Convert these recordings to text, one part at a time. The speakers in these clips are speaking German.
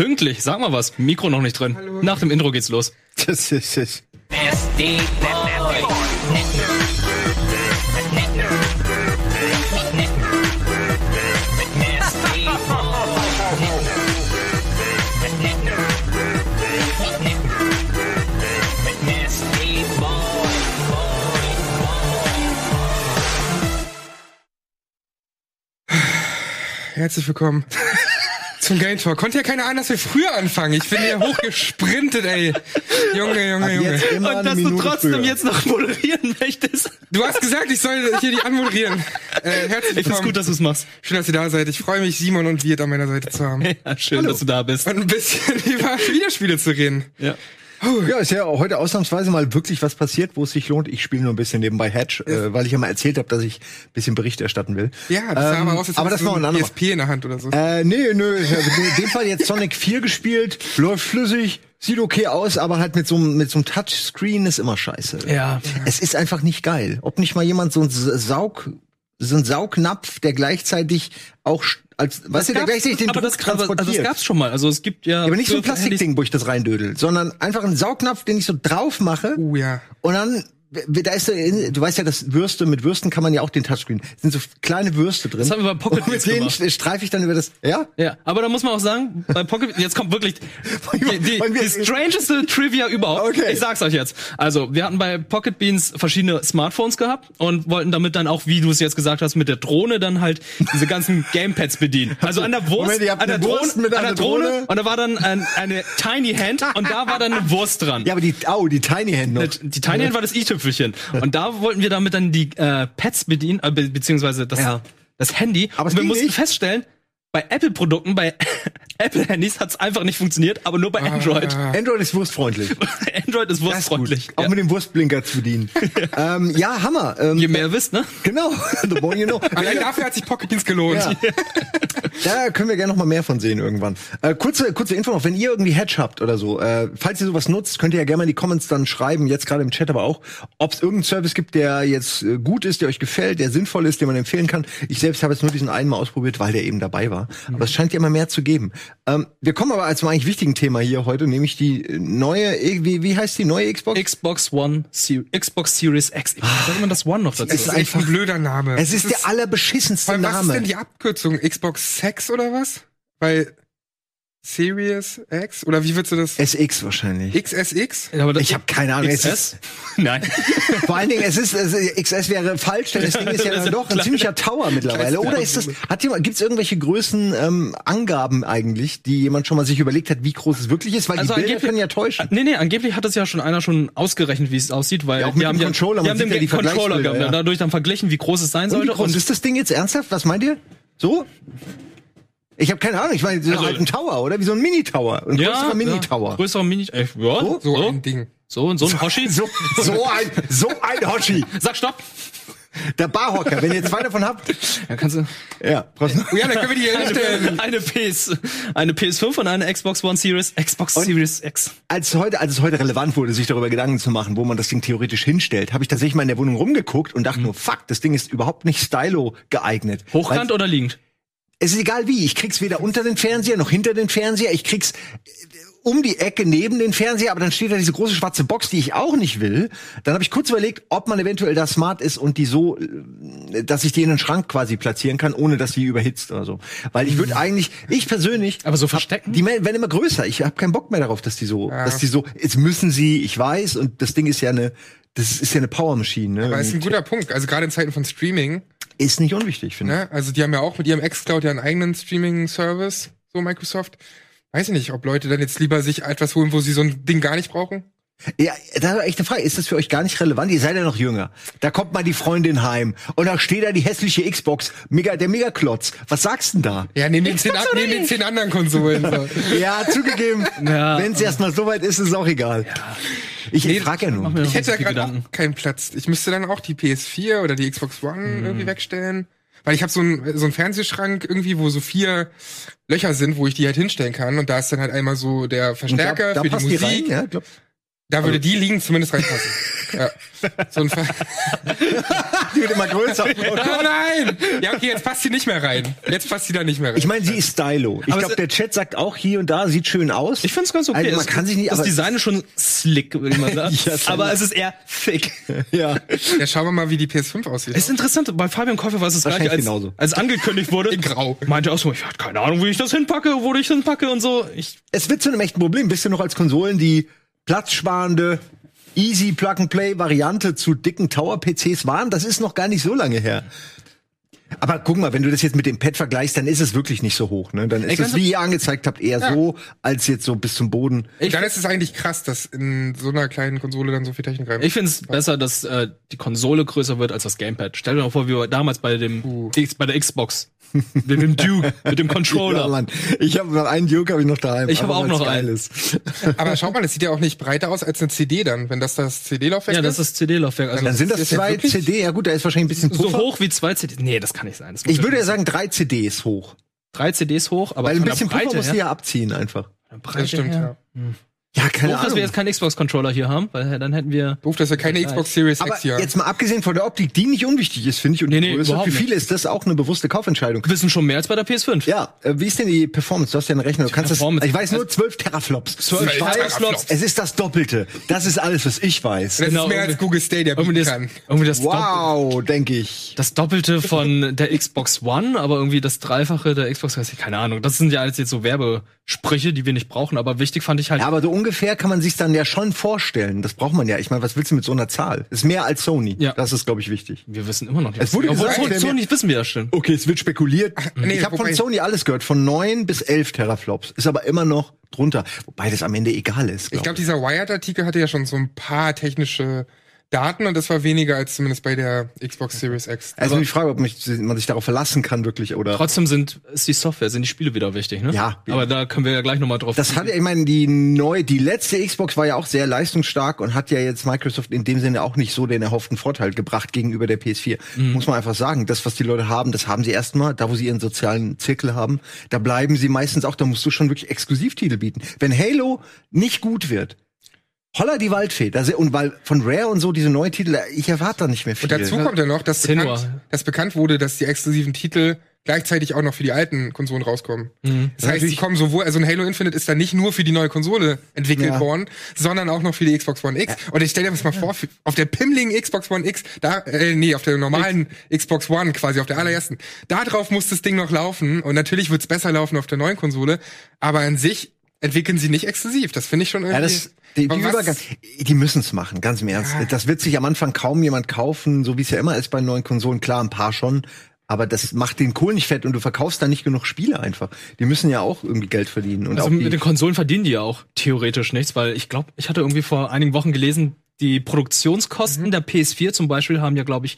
Pünktlich, sag mal was. Mikro noch nicht drin. Nach dem Intro geht's los. Das ist es. Herzlich willkommen zum Game Talk. Konnte ja keiner ahnen, dass wir früher anfangen. Ich bin hier hochgesprintet, ey. Junge, Junge, Junge. Und dass du Minute trotzdem früher. jetzt noch moderieren möchtest. Du hast gesagt, ich soll hier die anmoderieren. Äh, herzlich Ich find's willkommen. gut, dass du's machst. Schön, dass ihr da seid. Ich freue mich, Simon und Wirt an meiner Seite zu haben. Ja, schön, dass du da bist. Und ein bisschen über Videospiele zu reden. Ja. Ja, ist ja heute ausnahmsweise mal wirklich was passiert, wo es sich lohnt. Ich spiele nur ein bisschen nebenbei Hedge, äh, weil ich ja mal erzählt habe, dass ich ein bisschen Bericht erstatten will. Ja, das sah Ähm, aber aus, als aber hättest das du war ein. PSP in der Hand oder so. Äh, nee, nö. In dem Fall jetzt Sonic 4 gespielt, läuft flüssig, sieht okay aus, aber halt mit so einem mit so einem Touchscreen ist immer scheiße. Ja. Es ist einfach nicht geil. Ob nicht mal jemand so ein Saug so ein Saugnapf, der gleichzeitig auch als weißt du, der gleichzeitig den aber Druck das, aber, also das transportiert. gab's schon mal. Also es gibt ja. Aber nicht so ein Plastikding, wo ich das reindödel, sondern einfach ein Saugnapf, den ich so drauf mache Uh, ja. und dann da ist du weißt ja, dass Würste mit Würsten kann man ja auch den Touchscreen. Es sind so kleine Würste drin. Das haben wir bei Pocket und mit denen streife ich dann über das. Ja? Ja, aber da muss man auch sagen, bei Pocket, jetzt kommt wirklich die, die, die strangeste Trivia überhaupt. Okay. Ich sag's euch jetzt. Also, wir hatten bei Pocket Beans verschiedene Smartphones gehabt und wollten damit dann auch, wie du es jetzt gesagt hast, mit der Drohne dann halt diese ganzen Gamepads bedienen. Also an der Wurst, Moment, an der Wurst Drohne, mit an der Drohne, Drohne? und da war dann ein, eine Tiny Hand und da war dann eine Wurst dran. Ja, aber die, au, die Tiny Hand noch. Die Tiny Hand war das i-Tüpfelchen. Und da wollten wir damit dann die äh, Pads bedienen, äh, be beziehungsweise das, Ja. das Handy. Aber es und wir mussten nicht. feststellen, bei Apple-Produkten, bei Apple-Handys hat's einfach nicht funktioniert, aber nur bei Android. Android ist wurstfreundlich. Android ist Das ist wurstfreundlich. Auch Ja. mit dem Wurstblinker zu bedienen. ähm, ja, Hammer. Ähm, Je mehr ihr wisst, ne? Genau. The more you know. Allein dafür hat sich Pocket Beans gelohnt. Ja. Da können wir gerne noch mal mehr von sehen irgendwann. Äh, kurze, kurze Info noch, wenn ihr irgendwie Hedge habt oder so, äh, falls ihr sowas nutzt, könnt ihr ja gerne mal in die Comments dann schreiben, jetzt gerade im Chat aber auch, ob es irgendeinen Service gibt, der jetzt äh, gut ist, der euch gefällt, der sinnvoll ist, den man empfehlen kann. Ich selbst habe jetzt nur diesen einen mal ausprobiert, weil der eben dabei war. Aber es scheint ja immer mehr zu geben. Ähm, wir kommen aber zum eigentlich wichtigen Thema hier heute, nämlich die neue, äh, wie, wie heißt die neue Xbox? Xbox One, Ser Xbox Series X. Wie sagt man das One noch dazu? Es ist echt ein blöder Name. es ist der allerbeschissenste allem, was ist denn Name. die Abkürzung? Xbox Sex oder was? Weil Series X? Oder wie würdest du das? SX wahrscheinlich. XSX? Ja, Ich habe keine Ahnung. Es XS? ist, Nein. Vor allen Dingen, es ist, es, XS wäre falsch, denn das Ding ist ja dann doch ein ziemlicher Tower mittlerweile. Oder ist das, hat jemand, gibt's irgendwelche Größen, ähm, Angaben eigentlich, die jemand schon mal sich überlegt hat, wie groß es wirklich ist? Weil Also die Bilder angeblich- können ja täuschen. Nee, nee, angeblich hat das ja schon einer schon ausgerechnet, wie es aussieht, weil Ja, auch die mit haben dem ja, Controller, die man haben den ja die Controller gehabt, ja. dadurch dann verglichen, wie groß es sein Und sollte. groß ist das Ding jetzt ernsthaft? Was meint ihr? So? Ich habe keine Ahnung. Ich meine, so Also- halt ein Tower, oder? Wie so ein Mini-Tower. Ein größerer ja, Mini-Tower. Größerer Mini, äh, ja, so, So so, ein Ding. so, so ein Hoshi. So, so ein, so ein Hoshi. Sag Stopp. Der Barhocker. Wenn ihr zwei davon habt, Ja, kannst du ja, brauchst du- Oh ja, dann können wir die hier hinstellen. eine, eine PS, eine PS5 und eine Xbox One Series, Xbox Series X. als heute, als es heute relevant wurde, sich darüber Gedanken zu machen, wo man das Ding theoretisch hinstellt, habe ich tatsächlich mal in der Wohnung rumgeguckt und dachte nur, fuck, das Ding ist überhaupt nicht stylo geeignet. Hochkant oder liegend? Es ist egal wie, ich krieg's weder unter den Fernseher noch hinter den Fernseher, ich krieg's äh, um die Ecke neben den Fernseher, aber dann steht da diese große schwarze Box, die ich auch nicht will. Dann habe ich kurz überlegt, ob man eventuell da smart ist und die so, äh, dass ich die in den Schrank quasi platzieren kann, ohne dass die überhitzt oder so. Weil ich würde eigentlich, ich persönlich, Aber so verstecken? die werden immer größer. Ich habe keinen Bock mehr darauf, dass die so, dass die so, jetzt müssen sie, ich weiß, und das Ding ist ja eine, das ist ja eine Power Machine, ne? Aber ist ein guter Punkt. Also gerade in Zeiten von Streaming, ist nicht unwichtig, finde ich. ne? Also die haben ja auch mit ihrem Xcloud ja einen eigenen Streaming-Service, so Microsoft. Weiß ich nicht, ob Leute dann jetzt lieber sich etwas holen, wo sie so ein Ding gar nicht brauchen. Ja, da war echt eine Frage. Ist das für euch gar nicht relevant? Ihr seid ja noch jünger. Da kommt mal die Freundin heim und da steht da die hässliche Xbox, mega, der Megaklotz. Was sagst denn da? Ja, neben den zehn, an- neben den zehn anderen Konsolen. So. Ja, zugegeben. Ja. Wenn es erstmal so weit ist, ist es auch egal. Ich Nee, frage ja nur. Ich hätte viel gerade keinen Platz. Ich müsste dann auch die PS4 oder die Xbox One Mhm. irgendwie wegstellen. Weil ich habe so einen so einen Fernsehschrank irgendwie, wo so vier Löcher sind, wo ich die halt hinstellen kann. Und da ist dann halt einmal so der Verstärker da, da für die passt Musik. die rein, ja, glaub. Da würde die liegen zumindest reinpassen. ja. So ein Fall. Die wird immer größer. Oh nein! Ja, okay, jetzt passt sie nicht mehr rein. Jetzt passt sie da nicht mehr rein. Ich meine, sie ist stylo. Ich glaube, der Chat sagt auch hier und da, sieht schön aus. Ich finde es ganz okay. Also man Es- kann sich nicht, das Design ist schon slick, würde ich mal sagen. Ja, aber es ist eher thick. ja. ja, schauen wir mal, wie die PS5 aussieht. Es ist interessant, bei Fabian Käufer war es das gleiche, als, genauso. als angekündigt wurde. In Grau. Meinte auch so, ich hatte keine Ahnung, wie ich das hinpacke, wo ich das hinpacke und so. Ich, Es wird zu einem echten Problem. Bist du noch als Konsolen die platzsparende Easy Plug-and-Play-Variante zu dicken Tower-PCs waren? Das ist noch gar nicht so lange her. Aber guck mal, wenn du das jetzt mit dem Pad vergleichst, dann ist es wirklich nicht so hoch. Ne? Dann ist es, wie ihr angezeigt habt, eher so, als jetzt so bis zum Boden. ich, Dann ist es eigentlich krass, dass in so einer kleinen Konsole dann so viel Technik rein. ich finde es besser, dass äh, die Konsole größer wird als das Gamepad. Stell dir mal vor, wie wir damals bei dem Uh. X, bei der Xbox mit dem Duke, mit dem Controller. Ja, Mann. Ich habe noch einen Duke habe ich noch daheim. Ich habe auch noch. Ist. Aber schau mal, das sieht ja auch nicht breiter aus als eine CD dann, wenn das das CD-Laufwerk Ja, das ist CD-Laufwerk. Also Dann sind das ist ja zwei wirklich- CD. Ja gut, da ist wahrscheinlich ein bisschen so Puffer. hoch wie zwei CDs. Nee, das kann nicht sein. Das muss Ich würde ja sagen, drei CDs hoch. drei CDs hoch, aber Weil ein bisschen Puffer du her, ja abziehen einfach. Breite Das stimmt, her. ja. Ja, keine Doof, dass Ahnung. wir jetzt keinen Xbox-Controller hier haben, weil dann hätten wir Doof, dass wir keine Xbox Series Aber X hier haben. jetzt mal abgesehen von der Optik, die nicht unwichtig ist, finde ich, und Nee, die nee, Größe, für nicht. viele ist das auch eine bewusste Kaufentscheidung. wissen schon mehr als bei der PS5. Ja, äh, wie ist denn die Performance? Du hast ja einen Rechner, du kannst das, ich weiß nur 12 Teraflops. 12 ich weiß, Teraflops. es ist das Doppelte. Das ist alles, was ich weiß. das genau, ist mehr als Google Stadia Irgendwie bieten das, kann. irgendwie das, Wow, denke ich. das Doppelte von der Xbox One, aber irgendwie das Dreifache der Xbox, weiß ich, keine Ahnung. Das sind ja alles jetzt so Werbesprüche, die wir nicht brauchen, aber wichtig fand ich halt, Ja, aber so ungefähr kann man sich dann ja schon vorstellen. Das braucht man ja. Ich meine, was willst du mit so einer Zahl? Ist mehr als Sony. Ja. Das ist, glaube ich, wichtig. wir wissen immer noch nicht. Es wurde gesagt, so, der so mir- nicht wissen wir das schon. Okay, es wird spekuliert. nee, ich habe von Sony alles gehört, von 9 bis 11 Teraflops. Ist aber immer noch drunter. Wobei das am Ende egal ist. Ich glaub glaube, dieser Wired-Artikel hatte ja schon so ein paar technische Daten und das war weniger als zumindest bei der Xbox Series X. Also die Frage, ob mich, man sich darauf verlassen kann wirklich oder. Trotzdem sind, ist die Software, sind die Spiele wieder wichtig, ne? Ja. Aber da können wir ja gleich nochmal drauf. Das hat ja, ich meine, die neu, die letzte Xbox war ja auch sehr leistungsstark und hat ja jetzt Microsoft in dem Sinne auch nicht so den erhofften Vorteil gebracht gegenüber der PS4. Mhm. Muss man einfach sagen. Das, was die Leute haben, das haben sie erstmal, da wo sie ihren sozialen Zirkel haben, da bleiben sie meistens auch, da musst du schon wirklich Exklusivtitel bieten. Wenn Halo nicht gut wird, holla die Waldfee, da se- und weil von Rare und so diese neuen Titel, ich erwarte da nicht mehr viel. Und dazu kommt ja noch, dass bekannt, dass bekannt wurde, dass die exklusiven Titel gleichzeitig auch noch für die alten Konsolen rauskommen. Das heißt, sie kommen sowohl, also ein Halo Infinite ist dann nicht nur für die neue Konsole entwickelt Ja. worden, sondern auch noch für die Xbox One X. Und ich stell dir das mal vor, für- auf der pimmligen Xbox One X, da, äh, nee, auf der normalen Xbox One quasi, auf der allerersten, da drauf muss das Ding noch laufen und natürlich wird's besser laufen auf der neuen Konsole, aber an sich entwickeln sie nicht exklusiv. Das finde ich schon irgendwie. Ja, das, die, die, Übergang, die müssen es machen, ganz im Ernst. Ja. Das wird sich am Anfang kaum jemand kaufen, so wie es ja immer ist bei neuen Konsolen. Klar, ein paar schon. Aber das macht den Kohl nicht fett und du verkaufst da nicht genug Spiele einfach. Die müssen ja auch irgendwie Geld verdienen. Und Also mit den Konsolen verdienen die ja auch theoretisch nichts, weil ich glaube, ich hatte irgendwie vor einigen Wochen gelesen, die Produktionskosten Mhm. der PS4 zum Beispiel haben ja, glaube ich,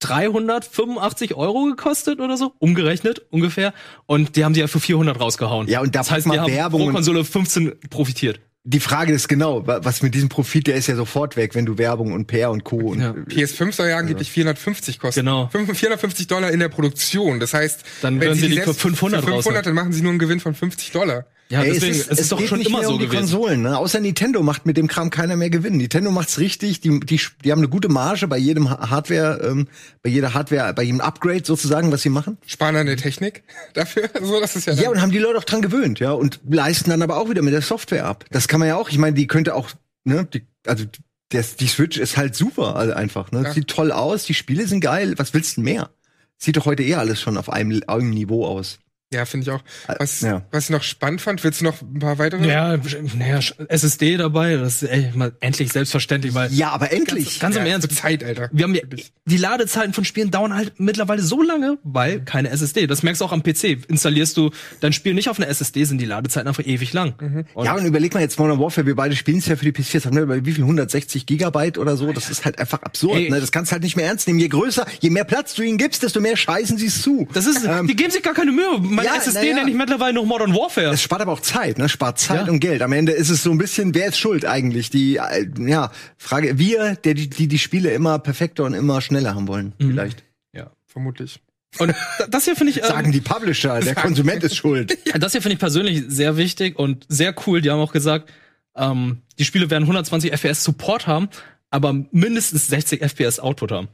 385 Euro gekostet oder so, umgerechnet ungefähr. Und die haben sie ja für 400 rausgehauen. Ja, und da das heißt, die mal haben Werbung pro Konsole 15 profitiert. die Frage ist genau, wa- was mit diesem Profit, der ist ja sofort weg, wenn du Werbung und PR und Co. Und, Ja. PS5 soll ja angeblich 450 kosten. Genau. 5- 450 Dollar in der Produktion. Das heißt, Dann wenn sie die für 500 für 500 raushauen. dann machen sie nur einen Gewinn von 50 Dollar. Ja, Ey, deswegen, es ist, doch geht schon nicht immer mehr so um die gewesen. Konsolen, ne? Außer Nintendo macht mit dem Kram keiner mehr Gewinn. Nintendo macht's richtig, die, die, die haben eine gute Marge bei jedem Ha- Hardware, ähm, bei jeder Hardware, bei jedem Upgrade sozusagen, was sie machen. Sparen an der Technik dafür. So, das ist ja, Ja, dann- und haben die Leute auch dran gewöhnt, ja, und leisten dann aber auch wieder mit der Software ab. Das kann man ja auch, ich meine, die könnte auch, ne, die, also der, die Switch ist halt super, also einfach, ne? Ja. Sieht toll aus, die Spiele sind geil, was willst du denn mehr? Sieht doch heute eh alles schon auf einem, einem Niveau aus. Ja finde ich auch. Was, ja. was ich noch spannend fand, willst du noch ein paar weitere? Ja, naja, SSD dabei, das ist ey, mal endlich selbstverständlich, weil Ja, aber endlich. ganz im ja, Ernst, zur Zeit, Alter. wir haben ja, die Ladezeiten von Spielen dauern halt mittlerweile so lange, weil keine SSD. Das merkst du auch am PC. Installierst du dein Spiel nicht auf einer SSD, sind die Ladezeiten einfach ewig lang. Und ja, und überleg mal jetzt Modern Warfare, wir beide spielen es ja für die PS4, das haben wir bei wie viel, 160 Gigabyte oder so, das ist halt einfach absurd, Ey. ne? Das kannst du halt nicht mehr ernst nehmen. Je größer, je mehr Platz du ihnen gibst, desto mehr scheißen sie es zu. das ist, Ähm, die geben sich gar keine Mühe. Meine ja, SSD ja. nenne ich mittlerweile noch Modern Warfare. Es spart aber auch Zeit, ne? Spart Zeit Ja. und Geld. Am Ende ist es so ein bisschen, wer ist schuld eigentlich? Die, äh, ja, Frage, wir, der die, die die Spiele immer perfekter und immer schneller haben wollen, Mhm. vielleicht. ja. Vermutlich. Und da- das hier finde ich, Sagen ähm, die Publisher, der Konsument ist schuld. ja, das hier finde ich persönlich sehr wichtig und sehr cool. Die haben auch gesagt, ähm, die Spiele werden 120 FPS Support haben, aber mindestens 60 FPS Output haben.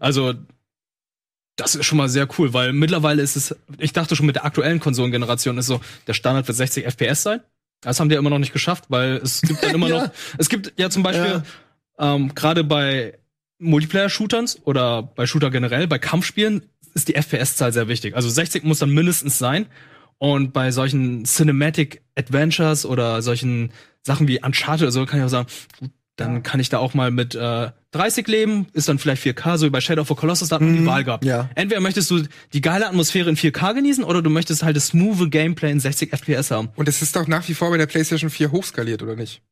Also das ist schon mal sehr cool, weil mittlerweile ist es, ich dachte schon mit der aktuellen Konsolengeneration ist so, der Standard wird 60 FPS sein. Das haben die ja immer noch nicht geschafft, weil es gibt dann immer Ja. noch, es gibt ja zum Beispiel ähm, gerade bei Multiplayer-Shootern oder bei Shooter generell, bei Kampfspielen ist die FPS-Zahl sehr wichtig. Also 60 muss dann mindestens sein. Und bei solchen Cinematic Adventures oder solchen Sachen wie Uncharted oder so kann ich auch sagen, gut, dann kann ich da auch mal mit äh, 30 leben, ist dann vielleicht 4K, so wie bei Shadow of the Colossus, da hat man die Wahl gehabt. ja. Entweder möchtest du die geile Atmosphäre in 4K genießen oder du möchtest halt das smooth Gameplay in 60 FPS haben. Und es ist doch nach wie vor bei der PlayStation 4 hochskaliert, oder nicht?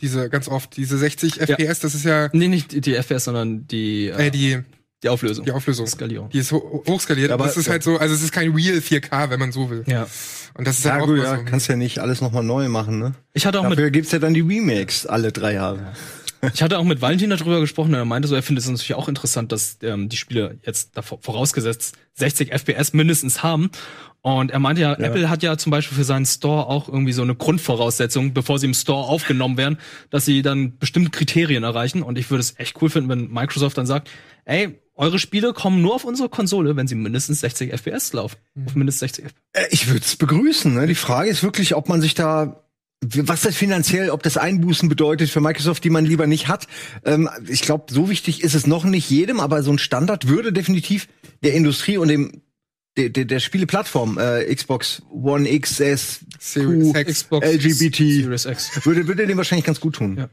Diese, ganz oft, diese 60 FPS, das ist ja Nee, nicht die, die FPS, sondern die, äh, äh, die, die Auflösung. die Auflösung. Skalierung. Die ist ho hochskaliert, aber Aber- das ist halt so, also es ist kein Real 4K, wenn man so will. Ja. Und das ist Ja, halt auch gut, ja, so. kannst ja nicht alles nochmal neu machen, ne? Ich hatte auch mit Dafür gibt's ja dann die Remakes alle drei Jahre. Ich hatte auch mit Valentin darüber gesprochen und er meinte so, er findet es natürlich auch interessant, dass ähm, die Spiele jetzt davor, vorausgesetzt 60 FPS mindestens haben. Und er meinte ja, Apple hat ja zum Beispiel für seinen Store auch irgendwie so eine Grundvoraussetzung, bevor sie im Store aufgenommen werden, dass sie dann bestimmte Kriterien erreichen. Und ich würde es echt cool finden, wenn Microsoft dann sagt, ey, eure Spiele kommen nur auf unsere Konsole, wenn sie mindestens 60 FPS laufen. Auf mindestens 60 FPS. Äh, Ich würde es begrüßen. Ne? Die Frage ist wirklich, ob man sich da was das finanziell, ob das Einbußen bedeutet für Microsoft, die man lieber nicht hat. Ähm, ich glaube, so wichtig ist es noch nicht jedem, aber so ein Standard würde definitiv der Industrie und dem der, der, der Spieleplattform äh, Xbox One XS, Series Q, X. Xbox LGBT Series X. würde würde dem wahrscheinlich ganz gut tun. Ja.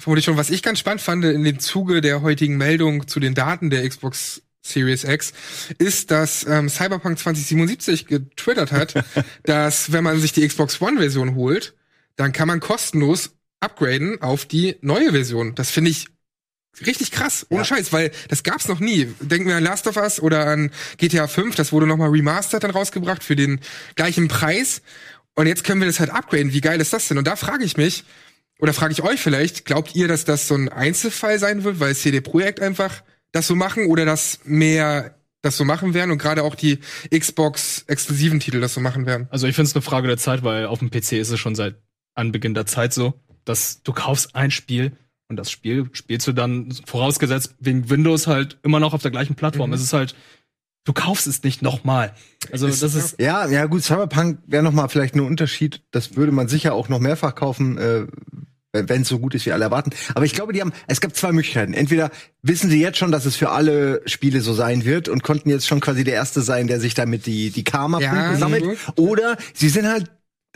Vermutlich schon. Was ich ganz spannend fand in dem Zuge der heutigen Meldung zu den Daten der Xbox Series X, ist, dass ähm, Cyberpunk 2077 getwittert hat, dass wenn man sich die Xbox One Version holt, dann kann man kostenlos upgraden auf die neue Version. Das finde ich richtig krass, ohne Ja. Scheiß, weil das gab's noch nie. Denken wir an Last of Us oder an GTA 5, das wurde nochmal remastered dann rausgebracht für den gleichen Preis. Und jetzt können wir das halt upgraden. Wie geil ist das denn? Und da frage ich mich, oder frage ich euch vielleicht, glaubt ihr, dass das so ein Einzelfall sein wird, weil CD Projekt einfach das so machen oder dass mehr das so machen werden und gerade auch die Xbox-exklusiven Titel das so machen werden? Also ich finde es eine Frage der Zeit, weil auf dem PC ist es schon seit Anbeginn der Zeit so, dass du kaufst ein Spiel und das Spiel spielst du dann vorausgesetzt wegen Windows halt immer noch auf der gleichen Plattform. Es ist halt, du kaufst es nicht nochmal. Also Ist- das ist Ja, ja gut, Cyberpunk wäre noch mal vielleicht ein Unterschied. Das würde man sicher auch noch mehrfach kaufen, äh, wenn es so gut ist, wie alle erwarten. Aber ich glaube, die haben, es gab zwei Möglichkeiten. Entweder wissen sie jetzt schon, dass es für alle Spiele so sein wird und konnten jetzt schon quasi der Erste sein, der sich damit die, die Karma-Punkte Ja, sammelt. mhm. Oder sie sind halt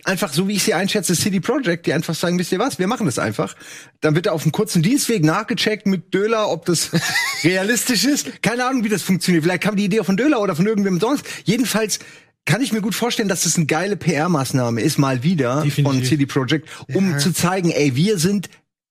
einfach so, wie ich sie einschätze, City Project, die einfach sagen, wisst ihr was, wir machen das einfach. Dann wird er auf einem kurzen Dienstweg nachgecheckt mit Döler, ob das realistisch ist. Keine Ahnung, wie das funktioniert. Vielleicht kam die Idee von Döler oder von irgendwem sonst. Jedenfalls kann ich mir gut vorstellen, dass das eine geile PR-Maßnahme ist, mal wieder Definitiv. von CD Projekt, um Ja. zu zeigen, ey, wir sind,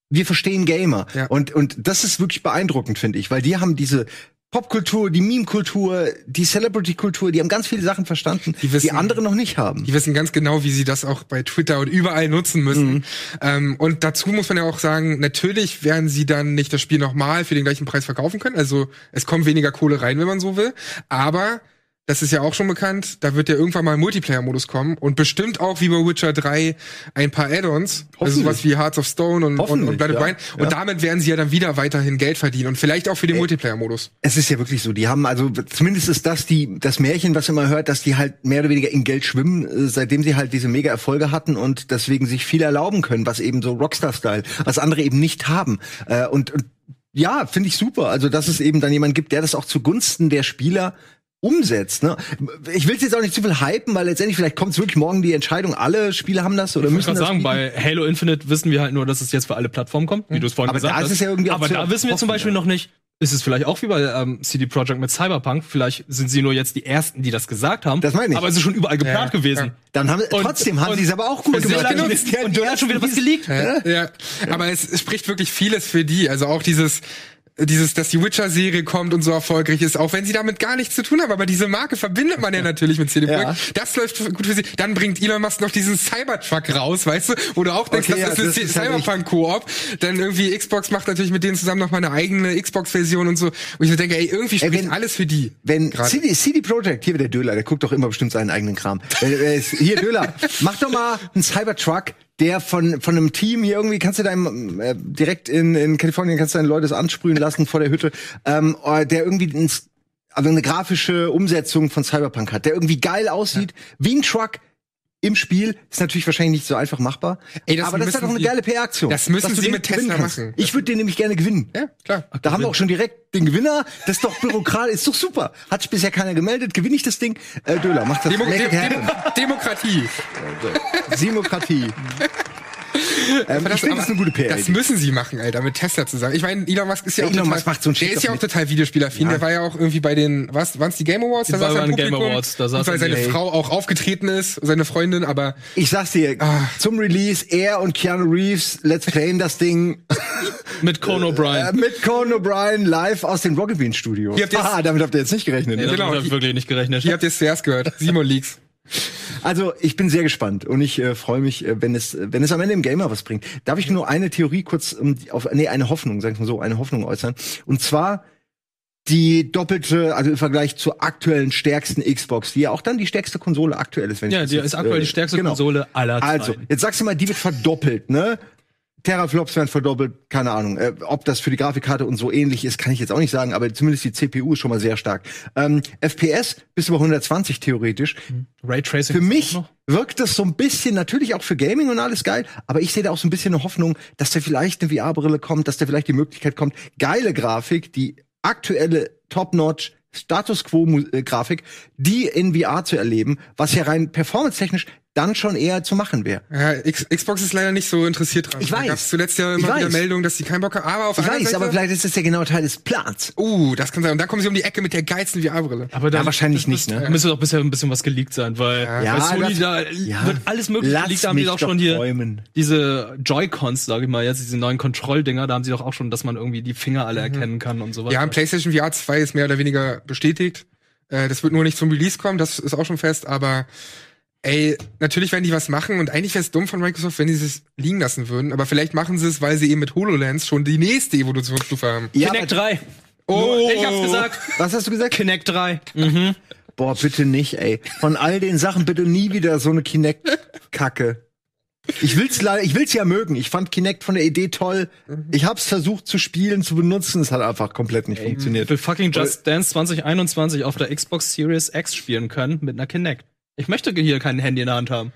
wir verstehen Gamer. Ja. Und, und das ist wirklich beeindruckend, finde ich, weil die haben diese Popkultur, die Meme-Kultur, die Celebrity-Kultur, die haben ganz viele Sachen verstanden, Die die, wissen- andere noch nicht haben. Die wissen ganz genau, wie sie das auch bei Twitter und überall nutzen müssen. Ähm, und dazu muss man ja auch sagen, natürlich werden sie dann nicht das Spiel nochmal für den gleichen Preis verkaufen können. Also es kommt weniger Kohle rein, wenn man so will. Aber das ist ja auch schon bekannt, da wird ja irgendwann mal ein Multiplayer-Modus kommen und bestimmt auch wie bei Witcher 3 ein paar Add-ons, also sowas wie Hearts of Stone und, und, und Blood and ja. Wine. Und Ja. damit werden sie ja dann wieder weiterhin Geld verdienen und vielleicht auch für den Multiplayer-Modus. Es ist ja wirklich so, die haben also zumindest ist das die das Märchen, was man hört, dass die halt mehr oder weniger in Geld schwimmen, äh, seitdem sie halt diese mega Erfolge hatten und deswegen sich viel erlauben können, was eben so Rockstar-Style, was andere eben nicht haben. Äh, und, und ja, finde ich super. Also dass es eben dann jemand gibt, der das auch zugunsten der Spieler umsetzt. Ne? Ich will jetzt auch nicht zu viel hypen, weil letztendlich vielleicht kommt wirklich morgen die Entscheidung, alle Spiele haben das oder Ich müssen muss das sagen, bieten. bei Halo Infinite wissen wir halt nur, dass es jetzt für alle Plattformen kommt, wie du es vorhin Aber gesagt da hast. ist es ja irgendwie auch Aber da wissen wir zum Beispiel ja. noch nicht, ist es vielleicht auch wie bei ähm, CD Projekt mit Cyberpunk, vielleicht sind sie nur jetzt die Ersten, die das gesagt haben, Das meine ich. aber es ist schon überall geplant Ja, gewesen. ja. Dann haben Und- trotzdem haben und- sie es aber auch gut Und gemacht. Genau. hat schon- und Döner hat schon wieder was geleakt. Ja, ja. aber es, es spricht wirklich vieles für die. Also auch dieses, dieses, dass die Witcher-Serie kommt und so erfolgreich ist, auch wenn sie damit gar nichts zu tun haben. Aber diese Marke verbindet man ja natürlich mit CD Projekt. Ja. Das läuft gut für sie. Dann bringt Elon Musk noch diesen Cybertruck raus, weißt du, wo du auch denkst, Okay, das ja, ist das ist halt Cyberpunk-Koop. Dann irgendwie Xbox macht natürlich mit denen zusammen noch mal eine eigene Xbox-Version und so. Und ich mir denke, ey, irgendwie spricht wenn- alles für die. Wenn Gerade. CD, CD Projekt, hier wieder der Döler, der guckt doch immer bestimmt seinen eigenen Kram. Wenn, äh, hier, Döler, mach doch mal einen Cybertruck, der von, von einem Team hier irgendwie, kannst du deinem, äh, direkt in, in Kalifornien, kannst du deine Leute das ansprühen lassen vor der Hütte, ähm, äh, der irgendwie ins, also eine grafische Umsetzung von Cyberpunk hat, der irgendwie geil aussieht, wie ein Truck, im Spiel ist natürlich wahrscheinlich nicht so einfach machbar. Ey, das aber das ist müssen halt auch eine geile PR-Aktion. das müssen sie mit Tesla machen. Ich würde den nämlich gerne gewinnen. Ja, klar. Da haben wir auch schon direkt den Gewinner. Das ist doch Bürokrat, ist doch super. Hat sich bisher keiner gemeldet. Gewinne ich das Ding? Äh, Döler, macht das Demo. Dem Demokratie. Demokratie. ähm, Aber ich finde, das ist eine gute PR. Das müssen sie machen, Alter, mit Tesla zusammen. Ich meine, Elon Musk ist ja, Ja, auch Elon total, Musk macht so der Shit ist ja auch total Videospielaffin. Der war ja auch irgendwie bei den, was, waren's die Game Awards? Die Da saß war er bei im den Game. Awards, da und saß weil seine. Frau auch aufgetreten ist, seine Freundin, aber Ich sag's dir, Ah. zum Release, er und Keanu Reeves, let's playen das Ding Mit Conan äh, O'Brien. mit Conan O'Brien live aus den Rocket Bean habt ihr's- Ah, damit habt ihr jetzt nicht gerechnet. Nee, Ne? damit genau, hab ich die- wirklich nicht gerechnet. hier habt ihr es zuerst gehört. Simon Leaks. Also ich bin sehr gespannt und ich äh, freue mich, äh, wenn es, äh, wenn es am Ende im Gamer was bringt. Darf ich nur eine Theorie kurz, um, die- auf, nee, eine Hoffnung, sagen wir mal so, eine Hoffnung äußern. Und zwar die doppelte, also im Vergleich zur aktuellen stärksten Xbox, die ja auch dann die stärkste Konsole aktuell ist. Wenn ich ja, die jetzt, ist aktuell äh, die stärkste genau. Konsole aller Zeiten. Also, jetzt sagst du mal, die wird verdoppelt, ne? Teraflops werden verdoppelt, keine Ahnung. Äh, ob das für die Grafikkarte und so ähnlich ist, kann ich jetzt auch nicht sagen, aber zumindest die CPU ist schon mal sehr stark. Ähm, FPS bis über 120 theoretisch. Raytracing Für mich wirkt das so ein bisschen, natürlich auch für Gaming und alles geil, aber ich sehe da auch so ein bisschen eine Hoffnung, dass da vielleicht eine VR-Brille kommt, dass da vielleicht die Möglichkeit kommt, geile Grafik, die aktuelle Top-Notch Status Quo-Grafik, die in VR zu erleben, was ja rein performance-technisch dann schon eher zu machen wäre. Ja, Xbox ist leider nicht so interessiert dran. Ich Da weiß. gab's zuletzt ja immer wieder. Meldungen, dass die keinen Bock haben. Aber auf Ich weiß, anderen aber Seite, vielleicht ist das ja genau Teil des Plans. Uh, das kann sein. Und dann kommen sie um die Ecke mit der geilsten VR-Brille. Aber Ja, wahrscheinlich nicht, ne? Da müsste doch bisher ein bisschen was geleakt sein, weil Ja, bei Sony das- da ja. wird alles mögliche Lass geleakt. Da haben die doch schon hier träumen. diese Joy-Cons, sage ich mal jetzt, diese neuen Kontrolldinger, da haben sie doch auch schon, dass man irgendwie die Finger alle erkennen kann und so weiter. Ja, PlayStation VR 2 ist mehr oder weniger bestätigt. Äh, das wird nur nicht zum Release kommen, das ist auch schon fest, aber ey, natürlich werden die was machen und eigentlich wäre es dumm von Microsoft, wenn die es liegen lassen würden, aber vielleicht machen sie es, weil sie eben mit HoloLens schon die nächste Evolutionsstufe haben. Ja, Kinect aber- 3. Oh. ich hab's gesagt. Was hast du gesagt? Kinect 3. Boah, bitte nicht, ey. Von all den Sachen bitte nie wieder so eine Kinect-Kacke. Ich will's leider, ich will's ja mögen. Ich fand Kinect von der Idee toll. Ich hab's versucht zu spielen, zu benutzen. Es hat einfach komplett nicht Ich funktioniert. will fucking Just Dance 2021 auf der Xbox Series X spielen können mit einer Kinect. Ich möchte hier kein Handy in der Hand haben.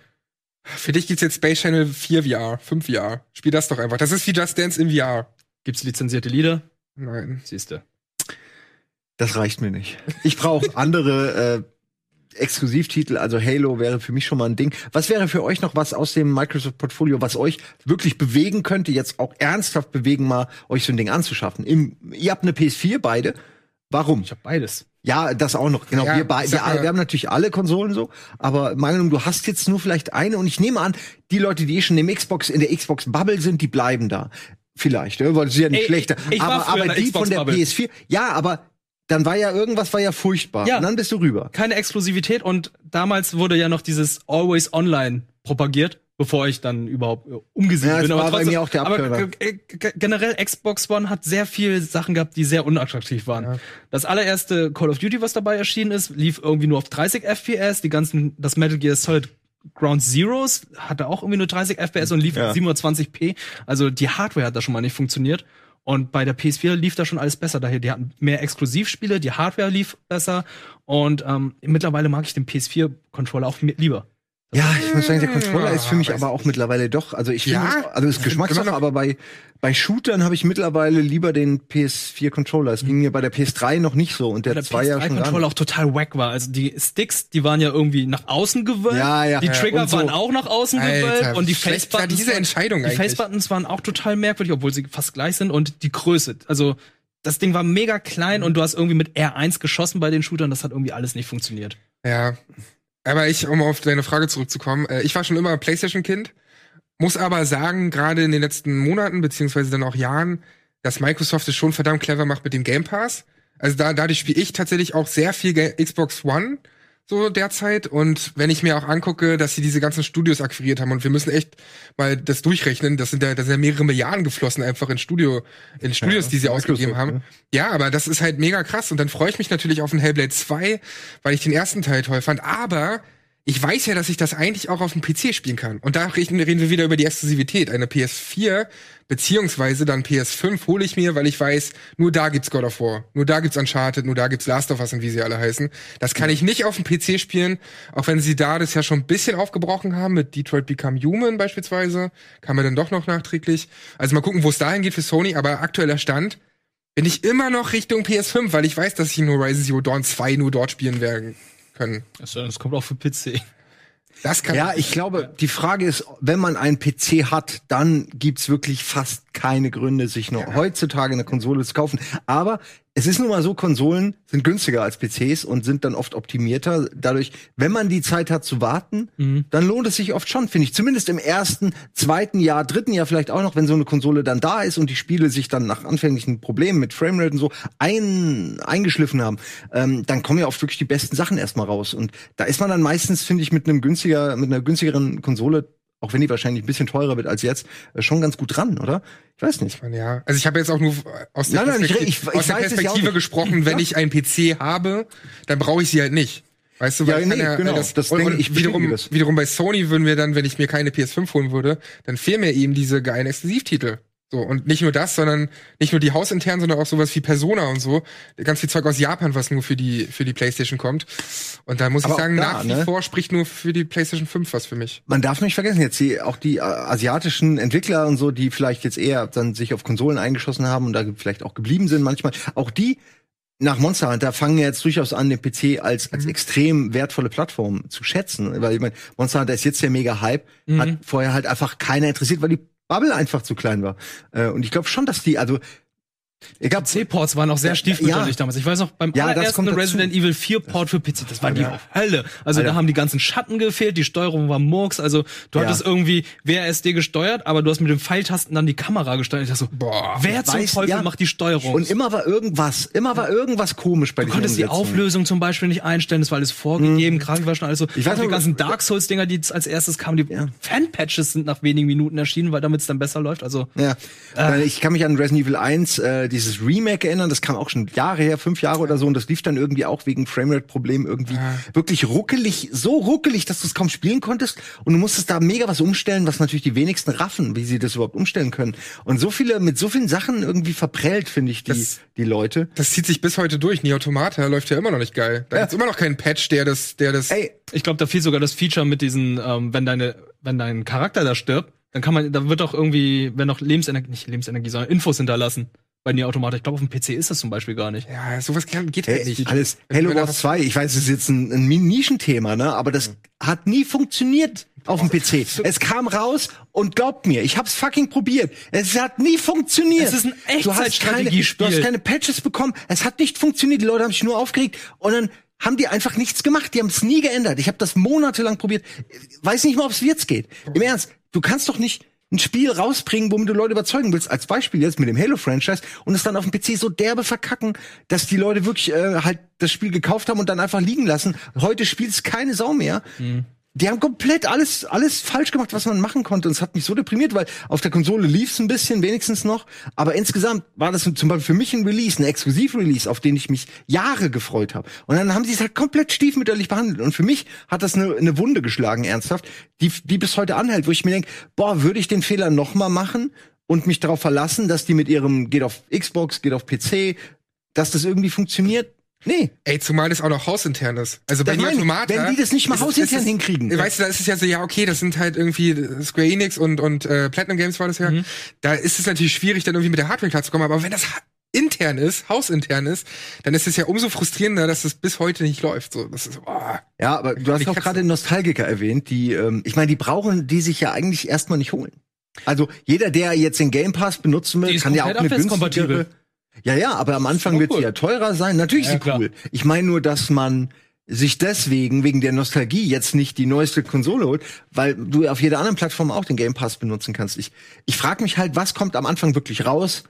Für dich gibt's jetzt Space Channel 4 VR, 5 VR. Spiel das doch einfach. Das ist wie Just Dance in VR. Gibt's lizenzierte Lieder? Nein. Siehste. Das reicht mir nicht. Ich brauche andere äh, Exklusivtitel, also Halo wäre für mich schon mal ein Ding. Was wäre für euch noch was aus dem Microsoft-Portfolio, was euch wirklich bewegen könnte, jetzt auch ernsthaft bewegen, mal euch so ein Ding anzuschaffen? Im, ihr habt eine PS4 beide. Warum? Ich habe beides. Ja, das auch noch. Genau, Ja, wir, beide, wir, wir haben natürlich alle Konsolen so, aber Meinung, du hast jetzt nur vielleicht eine und ich nehme an, die Leute, die eh schon im Xbox in der Xbox Bubble sind, die bleiben da. Vielleicht, ne? weil sie ja nicht Ey, schlechter. aber aber die von der Xbox-Bubble. PS4, ja, aber dann war ja irgendwas war ja furchtbar. Ja. Und dann bist du rüber. Keine Exklusivität und damals wurde ja noch dieses Always Online propagiert, bevor ich dann überhaupt äh, umgesiedelt Ja, das bin. war bei mir auch der aber Abturner. g- g- generell Xbox One hat sehr viel Sachen gehabt, die sehr unattraktiv waren. Das allererste Call of Duty, was dabei erschienen ist, lief irgendwie nur auf 30 FPS. Die ganzen, das Metal Gear Solid Ground Zeroes hatte auch irgendwie nur 30 FPS und lief Ja. 720p. Also die Hardware hat da schon mal nicht funktioniert. Und bei der PS4 lief da schon alles besser. Daher, die hatten mehr Exklusivspiele, die Hardware lief besser. Und ähm, mittlerweile mag ich den PS4-Controller auch lieber. Ja, ich muss sagen, der Controller Ja, ist für mich aber auch mittlerweile doch, also ich finde, Ja? also ist Geschmackssache, aber bei bei Shootern habe ich mittlerweile lieber den PS4 Controller. Es ging mir bei der PS3 noch nicht so und der, der 2 ja schon gar PS3-Controller nicht. auch total wack war. Also die Sticks, die waren ja irgendwie nach außen gewölbt. Ja, ja. Die Ja, Trigger und so- waren auch nach außen Alter, gewölbt. Und die Facebuttons. diese Entscheidung die? Facebuttons waren auch total merkwürdig, obwohl sie fast gleich sind. Und die Größe. Also das Ding war mega klein und du hast irgendwie mit R1 geschossen bei den Shootern. Das hat irgendwie alles nicht funktioniert. Ja. Aber ich, um auf deine Frage zurückzukommen, äh, ich war schon immer PlayStation-Kind, muss aber sagen, gerade in den letzten Monaten, beziehungsweise dann auch Jahren, dass Microsoft es schon verdammt clever macht mit dem Game Pass. Also da, dadurch spiele ich tatsächlich auch sehr viel Xbox One so derzeit. Und wenn ich mir auch angucke, dass sie diese ganzen Studios akquiriert haben und wir müssen echt mal das durchrechnen, das sind ja, das sind ja mehrere Milliarden geflossen einfach in Studio, in Studios, die sie ausgegeben Microsoft, haben. Ja, aber das ist halt mega krass. Und dann freue ich mich natürlich auf den Hellblade 2, weil ich den ersten Teil toll fand. Aber ich weiß ja, dass ich das eigentlich auch auf dem PC spielen kann. Und da reden, reden wir wieder über die Exklusivität. Eine PS4 beziehungsweise dann PS5 hole ich mir, weil ich weiß, nur da gibt's God of War, nur da gibt's Uncharted, nur da gibt's Last of Us und wie sie alle heißen. Das kann ich nicht auf dem PC spielen, auch wenn sie da das ja schon ein bisschen aufgebrochen haben mit Detroit Become Human beispielsweise, kam mir dann doch noch nachträglich. Also mal gucken, wo es dahin geht für Sony, aber aktueller Stand bin ich immer noch Richtung PS5, weil ich weiß, dass ich nur Horizon Zero Dawn 2 nur dort spielen werden können. Also, das kommt auch für PC. Das kann Ja, ich glaube, die Frage ist, wenn man einen PC hat, dann gibt's wirklich fast keine Gründe, sich noch heutzutage eine Konsole zu kaufen. Aber es ist nun mal so, Konsolen sind günstiger als PCs und sind dann oft optimierter. Dadurch, wenn man die Zeit hat zu warten, dann lohnt es sich oft schon, finde ich. Zumindest im ersten, zweiten Jahr, dritten Jahr vielleicht auch noch, wenn so eine Konsole dann da ist und die Spiele sich dann nach anfänglichen Problemen mit Framerate und so ein, eingeschliffen haben, ähm, dann kommen ja oft wirklich die besten Sachen erstmal raus. Und da ist man dann meistens, finde ich, mit einem günstiger, mit einer günstigeren Konsole auch wenn die wahrscheinlich ein bisschen teurer wird als jetzt, äh, schon ganz gut dran, oder? Ich weiß nicht. Ja, also ich habe jetzt auch nur aus der Nein, nein, Perspektive, ich- ich aus der ja Perspektive gesprochen, wenn Ja. ich einen PC habe, dann brauche ich sie halt nicht. Weißt du, Ja, weil ich kann nee, genau, das, das und, denke und ich, wiederum, wiederum bei Sony würden wir dann, wenn ich mir keine PS5 holen würde, dann fehlen mir eben diese geilen Exklusivtitel. So, und nicht nur das, sondern nicht nur die hausinternen, sondern auch sowas wie Persona und so. Ganz viel Zeug aus Japan, was nur für die, für die Playstation kommt. Und da muss Aber ich sagen, da, nach wie ne? vor spricht nur für die Playstation 5 was für mich. Man darf nicht vergessen, jetzt die, auch die äh, asiatischen Entwickler und so, die vielleicht jetzt eher dann sich auf Konsolen eingeschossen haben und da vielleicht auch geblieben sind manchmal, auch die nach Monster Hunter fangen jetzt durchaus an, den PC als, als extrem wertvolle Plattform zu schätzen. Weil ich meine, Monster Hunter ist jetzt der mega Hype, hat vorher halt einfach keiner interessiert, weil die Bubble einfach zu klein war. Äh, Und ich glaube schon, dass die, also ich glaube, PC-Ports waren auch sehr stiefmütterlich ja. damals. Ich weiß noch, beim Ja, allerersten. Resident Evil 4 Port für PC, das war die Ja. Hölle. Also Alter. da haben die ganzen Schatten gefehlt, die Steuerung war Murks, also du Ja. hattest irgendwie WASD gesteuert, aber du hast mit dem Pfeiltasten dann die Kamera gesteuert. Ich dachte so, Boah. wer zum weiß- Teufel macht die Steuerung? und immer war irgendwas, immer war irgendwas komisch bei Du konntest die. Auflösung zum Beispiel nicht einstellen, das war alles vorgegeben, Grafik war schon alles so. Ich weiß Auch die noch- ganzen Dark Souls-Dinger, die als erstes kamen, die Fan-Patches sind nach wenigen Minuten erschienen, weil damit es dann besser läuft. Also Ja, Ah. Weil ich kann mich an Resident Evil 1, äh, dieses Remake erinnern, das kam auch schon Jahre her, fünf Jahre oder so, und das lief dann irgendwie auch wegen Framerate-Problemen irgendwie Ah. wirklich ruckelig, so ruckelig, dass du es kaum spielen konntest und du musstest da mega was umstellen, was natürlich die wenigsten raffen, wie sie das überhaupt umstellen können. Und so viele, mit so vielen Sachen irgendwie verprellt, finde ich, die, Das- die Leute. Das zieht sich bis heute durch. Nier Automata läuft ja immer noch nicht geil. Da Ja. gibt's immer noch keinen Patch, der das, der das. Ey, ich glaube, da fehlt sogar das Feature mit diesen, ähm, wenn deine, wenn dein Charakter da stirbt, dann kann man, da wird auch irgendwie, wenn noch Lebensenergie, nicht Lebensenergie, sondern Infos hinterlassen bei Nier Automata. Ich glaube, auf dem PC ist das zum Beispiel gar nicht. Ja, sowas kann, geht halt nicht. alles Halo du Wars was- 2, ich weiß, es ist jetzt ein, ein Nischenthema, ne, aber das hat nie funktioniert auf dem PC. Es kam raus und glaubt mir, ich hab's fucking probiert. Es hat nie funktioniert. Es ist ein Du hast keine, Echtzeitstrategiespiel. du hast keine Patches bekommen. Es hat nicht funktioniert. Die Leute haben sich nur aufgeregt und dann haben die einfach nichts gemacht. Die haben es nie geändert. Ich habe das monatelang probiert. Weiß nicht mal, ob es jetzt geht. Im Ernst, du kannst doch nicht ein Spiel rausbringen, womit du Leute überzeugen willst, als Beispiel jetzt mit dem Halo-Franchise und es dann auf dem PC so derbe verkacken, dass die Leute wirklich äh, halt das Spiel gekauft haben und dann einfach liegen lassen. Heute spielt es keine Sau mehr. Die haben komplett alles, alles falsch gemacht, was man machen konnte. Und es hat mich so deprimiert, weil auf der Konsole lief es ein bisschen, wenigstens noch. Aber insgesamt war das zum Beispiel für mich ein Release, ein Exklusiv-Release, auf den ich mich Jahre gefreut habe. Und dann haben sie es halt komplett stiefmütterlich behandelt. Und für mich hat das eine, eine Wunde geschlagen, ernsthaft, die, die bis heute anhält, wo ich mir denke, boah, würde ich den Fehler noch mal machen und mich darauf verlassen, dass die mit ihrem, geht auf Xbox, geht auf PC, dass das irgendwie funktioniert? Nee. Ey, zumal das auch noch hausintern ist. Also bei Das Nier. Automata. Wenn die das nicht mal ist- hausintern ist es- hinkriegen. Weißt du, da ist es ja so, ja, okay, das sind halt irgendwie Square Enix und, und äh, Platinum Games war das ja. Da ist es natürlich schwierig, dann irgendwie mit der Hardware klarzukommen. Aber wenn das intern ist, hausintern ist, dann ist es ja umso frustrierender, dass es bis heute nicht läuft. So, das ist, boah. Ja, aber du hast auch gerade Nostalgiker erwähnt, die, ähm, ich meine, die brauchen die sich ja eigentlich erstmal nicht holen. Also jeder, der jetzt den Game Pass benutzen will, ist kann ja auch eine günstigere. Ja, ja, aber am Anfang wird sie cool. ja teurer sein. Natürlich Ja, ist sie klar. cool. Ich meine nur, dass man sich deswegen, wegen der Nostalgie, jetzt nicht die neueste Konsole holt, weil du auf jeder anderen Plattform auch den Game Pass benutzen kannst. Ich, ich frage mich halt, was kommt am Anfang wirklich raus?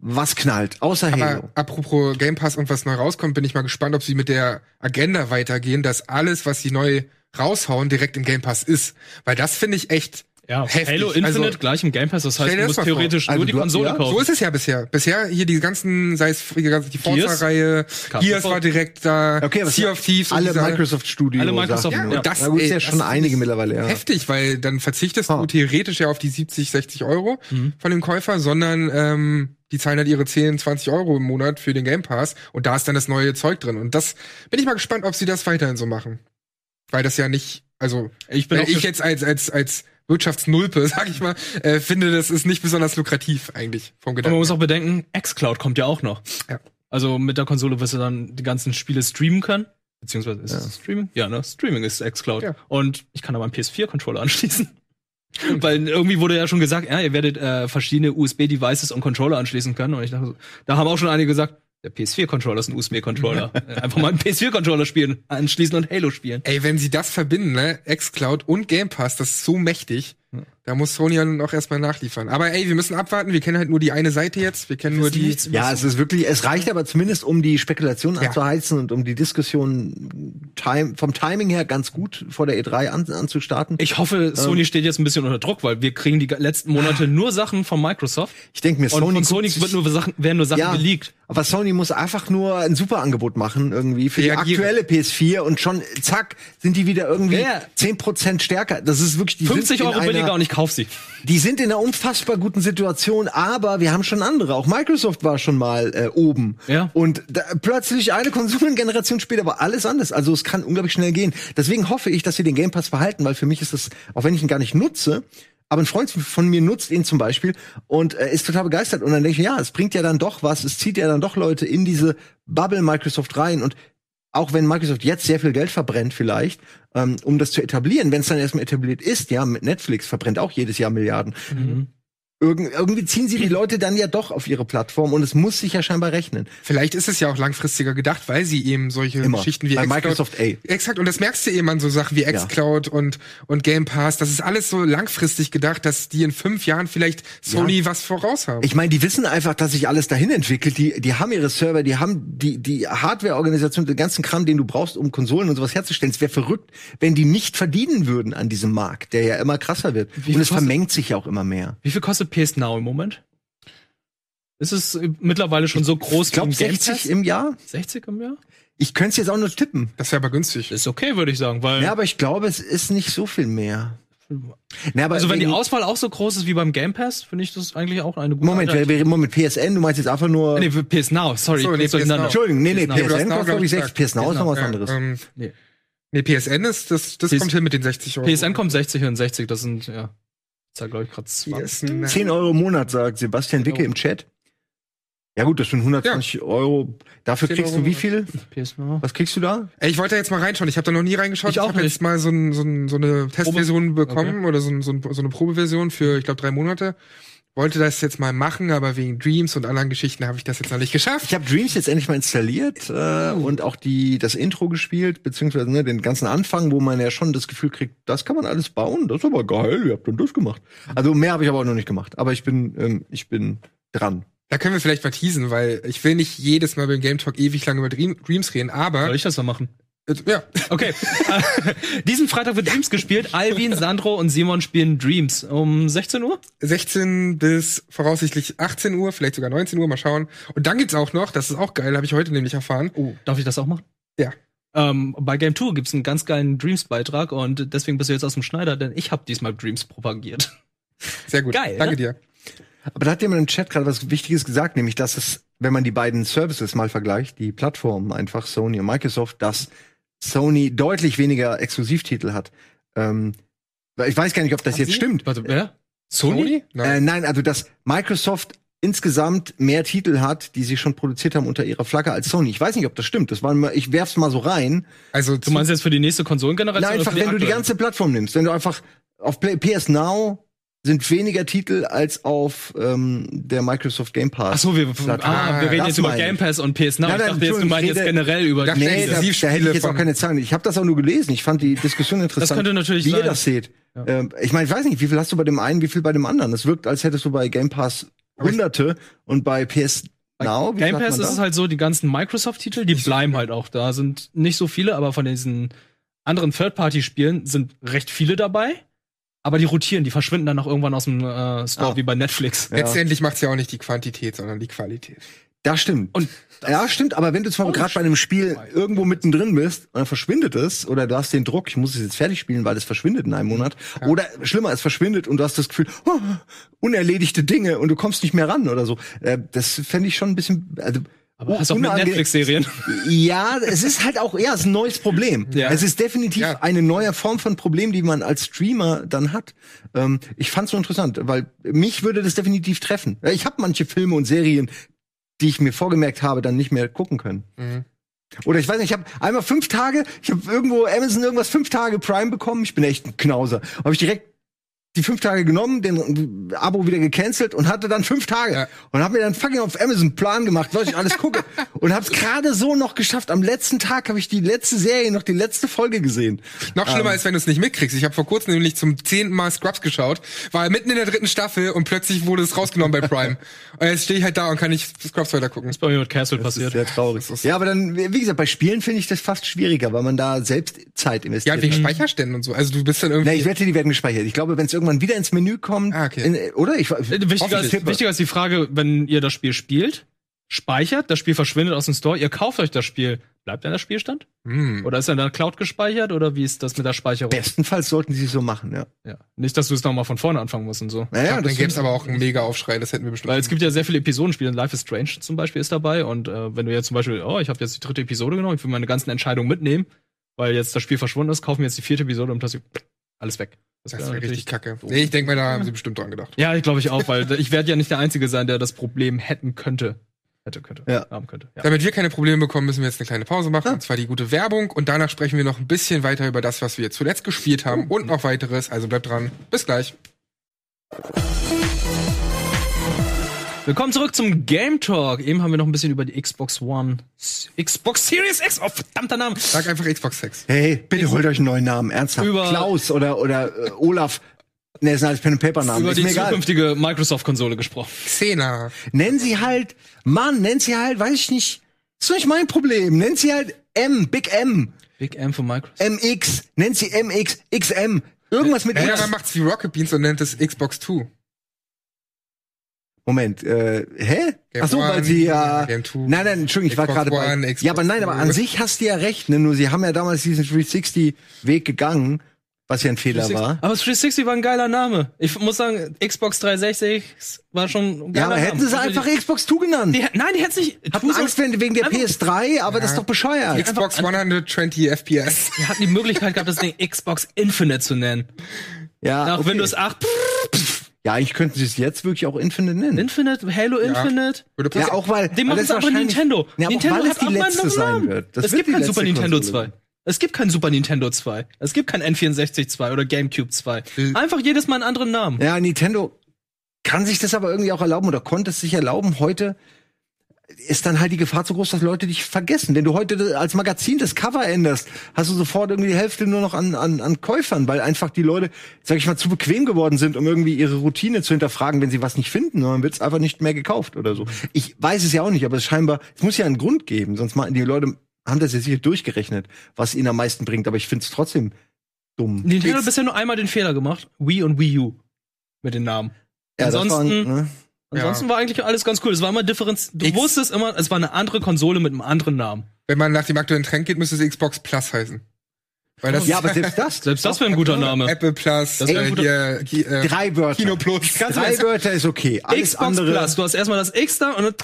Was knallt? Außer Halo. Aber apropos Game Pass und was neu rauskommt, bin ich mal gespannt, ob sie mit der Agenda weitergehen, dass alles, was sie neu raushauen, direkt im Game Pass ist. Weil das finde ich echt Ja, Heftig. Halo Infinite Also- gleich im Game Pass, das heißt, du musst theoretisch Also nur die Konsole ja, kaufen. So ist es ja bisher. Bisher hier die ganzen, sei es die ganze- die Gears, Forza-Reihe, Gears war direkt da, Okay, Sea of Thieves und alle Microsoft Studio. Alle Microsoft- Ja, ne? und das- Na gut, ist ey, ja das schon ist einige mittlerweile, ja. heftig, weil dann verzichtest Ah. du theoretisch ja auf die 70, 60 Euro Mhm. von dem Käufer, sondern ähm, die zahlen halt ihre 10, 20 Euro im Monat für den Game Pass und da ist dann das neue Zeug drin. Und das bin ich mal gespannt, ob sie das weiterhin so machen. Weil das ja nicht, also Ich bin wenn ich jetzt als, als, als Wirtschaftsnulpe, sag ich mal, äh, finde, das ist nicht besonders lukrativ eigentlich vom Aber man Gedanken. muss auch bedenken, xCloud kommt ja auch noch. Ja. Also mit der Konsole wirst du dann die ganzen Spiele streamen können. Beziehungsweise ist es Streaming? Ja, ne? Streaming ist xCloud. Ja. Und ich kann da meinen PS4-Controller anschließen. Weil irgendwie wurde ja schon gesagt, ja, ihr werdet äh, verschiedene USB-Devices und Controller anschließen können. Und ich dachte, so, da haben auch schon einige gesagt, der PS4-Controller ist ein USB-Controller. Einfach mal einen PS4-Controller spielen, anschließen und Halo spielen. Ey, wenn sie das verbinden, ne, xCloud und Game Pass, das ist so mächtig. Da muss Sony ja noch erstmal nachliefern. Aber ey, wir müssen abwarten. Wir kennen halt nur die eine Seite jetzt. Wir kennen nur die. Ja, es ist wirklich, es reicht aber zumindest, um die Spekulation Ja. anzuheizen und um die Diskussion time, vom Timing her ganz gut vor der E3 an, anzustarten. Ich hoffe, Ähm. Sony steht jetzt ein bisschen unter Druck, weil wir kriegen die letzten Monate nur Sachen von Microsoft. Ich denke mir, Und Sony, von Sony wird nur Sachen, werden nur Sachen ja, geleakt. aber Sony muss einfach nur ein super Angebot machen irgendwie für Reagieren. die aktuelle PS4 und schon zack sind die wieder irgendwie Ja. 10% stärker. Das ist wirklich die 50 sind in Euro billiger einer, und ich kauf sie. Die sind in einer unfassbar guten Situation, aber wir haben schon andere. Auch Microsoft war schon mal äh, oben. Ja. Und da, plötzlich eine Konsolengeneration später war alles anders. Also es kann unglaublich schnell gehen. Deswegen hoffe ich, dass sie den Game Pass behalten, weil für mich ist das, auch wenn ich ihn gar nicht nutze, aber ein Freund von mir nutzt ihn zum Beispiel und äh, ist total begeistert. Und dann denke ich, ja, es bringt ja dann doch was, es zieht ja dann doch Leute in diese Bubble Microsoft rein. Und auch wenn Microsoft jetzt sehr viel Geld verbrennt vielleicht, ähm, um das zu etablieren, wenn es dann erstmal etabliert ist, ja, mit Netflix verbrennt auch jedes Jahr Milliarden. Irgend, irgendwie ziehen sie die Leute dann ja doch auf ihre Plattform und es muss sich ja scheinbar rechnen. Vielleicht ist es ja auch langfristiger gedacht, weil sie eben solche Immer. Geschichten wie Bei Microsoft A. Exakt, und das merkst du eben an so Sachen wie xCloud und, und Game Pass. Das ist alles so langfristig gedacht, dass die in fünf Jahren vielleicht Sony was voraus haben. Ich meine, die wissen einfach, dass sich alles dahin entwickelt. Die, die haben ihre Server, die haben die, die Hardware-Organisation, den ganzen Kram, den du brauchst, um Konsolen und sowas herzustellen. Es wäre verrückt, wenn die nicht verdienen würden an diesem Markt, der ja immer krasser wird. viel und es vermengt sich ja auch immer mehr. Wie viel kostet PS Now im Moment? Ist es äh, mittlerweile schon so groß Ich glaube, wie ein Game 60 Pass? im Jahr. 60 im Jahr? Ich könnte es jetzt auch nur tippen. das wäre aber günstig. Ist okay, würde ich sagen, weil Ja, aber ich glaube, es ist nicht so viel mehr. Na, aber also wenn die Auswahl auch so groß ist wie beim Game Pass, finde ich das eigentlich auch eine gute Moment, wir, wir, Moment, PSN, du meinst jetzt einfach nur. Nee, PS Now, sorry, so, nee. PS Now. Entschuldigung, nee, nee, PSN Now, kostet, glaub glaube ich, ich, 60. gesagt. PS Now ist noch was Ja, anderes. ähm, Nee. nee, PSN ist, das, das PS kommt hin mit den 60 Euro. PSN kommt 60 und 60, das sind, ja, ja, glaube ich, gerade 20. PSN. 10 Euro im Monat, sagt Sebastian Wicke Euro. im Chat. Ja gut, das sind 120 Euro. Dafür 10 kriegst Euro du wie viel? PS Now. Was kriegst du da? Ey, ich wollte da jetzt mal reinschauen. Ich habe da noch nie reingeschaut. Ich auch habe jetzt mal so, ein, so, ein, so eine Testversion bekommen Okay. oder so, ein, so eine Probeversion für, ich glaube, drei Monate. Wollte das jetzt mal machen, aber wegen Dreams und anderen Geschichten habe ich das jetzt noch nicht geschafft. Ich habe Dreams jetzt endlich mal installiert äh, und auch die das Intro gespielt, beziehungsweise ne, den ganzen Anfang, wo man ja schon das Gefühl kriegt, das kann man alles bauen, das ist aber geil, ihr habt dann das gemacht. Also mehr habe ich aber auch noch nicht gemacht, aber ich bin ähm, ich bin dran. Da können wir vielleicht mal teasen, weil ich will nicht jedes Mal beim Game Talk ewig lang über Dream, Dreams reden, aber Soll ich das mal machen? Ja, Okay. Diesen Freitag wird Dreams gespielt. Alvin, Sandro und Simon spielen Dreams um 16 Uhr. 16 bis voraussichtlich 18 Uhr, vielleicht sogar 19 Uhr, mal schauen. Und dann gibt's auch noch, das ist auch geil, habe ich heute nämlich erfahren. Oh, darf ich das auch machen? Ja. Ähm, bei Game 2 gibt's einen ganz geilen Dreams-Beitrag und deswegen bist du jetzt aus dem Schneider, denn ich habe diesmal Dreams propagiert. Sehr gut. Geil, Danke ne? dir. Aber da hat jemand im Chat gerade was Wichtiges gesagt, nämlich dass es, wenn man die beiden Services mal vergleicht, die Plattformen einfach Sony und Microsoft, dass Sony deutlich weniger Exklusivtitel hat. Ähm, ich weiß gar nicht, ob das jetzt sie? stimmt. Warte, wer? Sony? Äh, Nein. nein, also dass Microsoft insgesamt mehr Titel hat, die sie schon produziert haben unter ihrer Flagge als Sony. Ich weiß nicht, ob das stimmt. Das war mal, ich werf's mal so rein. Also Du meinst jetzt für die nächste Konsolengeneration? Nein, einfach, wenn du die ganze Plattform nimmst, wenn du einfach auf PS Now sind weniger Titel als auf ähm, der Microsoft Game Pass. Ach so, wir, ah, wir reden Das jetzt über. Game Pass und PS Now. Nein, ich dachte jetzt, du meinst jetzt generell über Ja, Nee, da, da hätte ich jetzt auch keine Zahlen. Ich habe das auch nur gelesen. Ich fand die Diskussion interessant. Das könnte natürlich wie sein. ihr das seht. Ähm, ich meine, ich weiß nicht, wie viel hast du bei dem einen, wie viel bei dem anderen. Es wirkt, als hättest du bei Game Pass Hunderte und bei PS Now. Game Pass ist es halt so, die ganzen Microsoft-Titel, die bleiben halt auch da. Sind nicht so viele, aber von diesen anderen Third-Party-Spielen sind recht viele dabei. Aber die rotieren, die verschwinden dann auch irgendwann aus dem äh, Store, Ah. wie bei Netflix. Letztendlich macht's ja auch nicht die Quantität, sondern die Qualität. Das stimmt. Und ja, stimmt, aber wenn du zwar gerade bei einem Spiel irgendwo mittendrin bist und dann verschwindet es, oder du hast den Druck, ich muss es jetzt fertig spielen, weil es verschwindet in einem Monat, oder schlimmer, es verschwindet und du hast das Gefühl, oh, unerledigte Dinge und du kommst nicht mehr ran oder so. Äh, das fände ich schon ein bisschen. Also, aber hast auch mit Netflix-Serien. Ja, es ist halt auch, ja, es ist ein neues Problem. Ja. Es ist definitiv Ja. eine neue Form von Problem, die man als Streamer dann hat. Ähm, ich fand's so interessant, weil mich würde das definitiv treffen. Ich habe manche Filme und Serien, die ich mir vorgemerkt habe, dann nicht mehr gucken können. Mhm. Oder ich weiß nicht, ich habe einmal fünf Tage, ich habe irgendwo Amazon irgendwas fünf Tage Prime bekommen. Ich bin echt ein Knauser. Habe ich direkt die fünf Tage genommen, den Abo wieder gecancelt und hatte dann fünf Tage Ja. und habe mir dann fucking auf Amazon Plan gemacht, was ich alles gucke und habe es gerade so noch geschafft. Am letzten Tag habe ich die letzte Serie, noch die letzte Folge gesehen. Noch schlimmer Ähm. ist, wenn du es nicht mitkriegst. Ich habe vor kurzem nämlich zum zehnten Mal Scrubs geschaut, war mitten in der dritten Staffel und plötzlich wurde es rausgenommen bei Prime. und jetzt stehe ich halt da und kann nicht Scrubs weiter gucken. ist bei mir mit Castle Das ist passiert. sehr traurig. Ja, aber dann, wie gesagt, bei Spielen finde ich das fast schwieriger, weil man da selbst Zeit Ja, investiert. wegen Speicherständen und so. Also du bist dann irgendwie. Nee, ich wette, die werden gespeichert. Ich glaube, wenn es irgendwann wieder ins Menü kommt, Ah, okay. in, oder? Ich, Äh, Wichtiger ist, wichtiger ist die Frage, wenn ihr das Spiel spielt, speichert, das Spiel verschwindet aus dem Store, ihr kauft euch das Spiel, bleibt dann der Spielstand? Hm. Oder ist er in der Cloud gespeichert oder wie ist das mit der Speicherung? bestenfalls sollten sie es so machen, ja. Ja. Nicht, dass du es nochmal von vorne anfangen musst und so. Naja, Ja, dann gäbe es aber auch einen mega Aufschrei, das hätten wir bestimmt. Weil es gibt ja sehr viele Episodenspiele. Life is Strange zum Beispiel ist dabei. Und äh, wenn du jetzt zum Beispiel, oh, ich habe jetzt die dritte Episode genommen, ich will meine ganzen Entscheidungen mitnehmen, weil jetzt das Spiel verschwunden ist, kaufen wir jetzt die vierte Episode und das alles weg. Das wäre wäre richtig kacke. Nee, ich denke mal, da haben sie bestimmt dran gedacht. Ja, ich glaube ich auch, weil ich werde ja nicht der Einzige sein, der das Problem hätten könnte. Hätte, könnte, Ja. haben könnte. Ja. Damit wir keine Probleme bekommen, müssen wir jetzt eine kleine Pause machen, und zwar die gute Werbung. Und danach sprechen wir noch ein bisschen weiter über das, was wir zuletzt gespielt haben und noch weiteres. Also bleibt dran. Bis gleich. Willkommen zurück zum Game Talk. Eben haben wir noch ein bisschen über die Xbox One, Xbox Series X, oh verdammter Name. Sag einfach Xbox 6. Hey, bitte holt euch einen neuen Namen, ernsthaft. Über- Klaus oder, oder äh, Olaf. Ne, das sind alles Pen and Paper Namen. Über Ist die mir egal. zukünftige Microsoft-Konsole gesprochen. Xena. Nennen sie halt, Mann, nennen sie halt, weiß ich nicht. Ist doch nicht mein Problem. Nennen sie halt M, Big M, Big M von Microsoft. MX, nennt sie MX, XM. Irgendwas mit Ja, X. man macht's wie Rocket Beans und nennt es Xbox 2. Moment, äh, hä? Game Ach so, weil One, sie ja. Game Two, nein, nein, Entschuldigung, ich war Xbox gerade bei. One, Xbox ja, aber nein, aber an sich hast du ja recht, ne? Nur sie haben ja damals diesen 360-Weg gegangen, was ja ein Fehler war. Aber 360 war ein geiler Name. Ich muss sagen, Xbox 360 war schon ein geiler Ja, aber hätten Name. sie einfach Xbox 2 genannt. Die, nein, die hätten nicht. Hatten Angst wegen wegen der Einfach- PS3, aber das ist doch bescheuert. Xbox 120 FPS. Die hatten die Möglichkeit gehabt, das Ding Xbox Infinite zu nennen. Ja, Nach okay. Windows 8. ja, eigentlich könnten sie es jetzt wirklich auch Infinite nennen. Infinite, Halo Infinite. Würde passen. Ja, auch weil. Machen das sie aber Nintendo. Ja, Nintendo es hat die auch letzte sein Namen. wird. Das es gibt kein Super Nintendo Konsole. 2. Es gibt kein Super Nintendo 2. Es gibt kein N64 2 oder GameCube 2. Einfach jedes Mal einen anderen Namen. Ja, Nintendo kann sich das aber irgendwie auch erlauben oder konnte es sich erlauben. Heute ist dann halt die Gefahr zu groß, dass Leute dich vergessen. Wenn du heute als Magazin das Cover änderst, hast du sofort irgendwie die Hälfte nur noch an, an, an Käufern, weil einfach die Leute, sag ich mal, zu bequem geworden sind, um irgendwie ihre Routine zu hinterfragen, wenn sie was nicht finden, sondern wird es einfach nicht mehr gekauft oder so. Ich weiß es ja auch nicht, aber es scheinbar, es muss ja einen Grund geben, sonst mal die Leute haben das ja sicher durchgerechnet, was ihnen am meisten bringt, aber ich finde es trotzdem dumm. Nintendo hat bisher nur einmal den Fehler gemacht. Wii und Wii U. Mit den Namen. ja, das ansonsten- waren, ne? Ansonsten war eigentlich alles ganz cool. Es war immer Differenz. Du X- wusstest immer, es war eine andere Konsole mit einem anderen Namen. Wenn man nach dem aktuellen Trend geht, müsste es Xbox Plus heißen. Weil das Ja, aber selbst das. Selbst das wäre ein guter Name. Apple Plus, Das äh, guter- hier, äh, Drei Wörter. Kino Plus. Drei Wörter ist okay. Alles Xbox andere. Plus. Du hast erstmal das X da und dann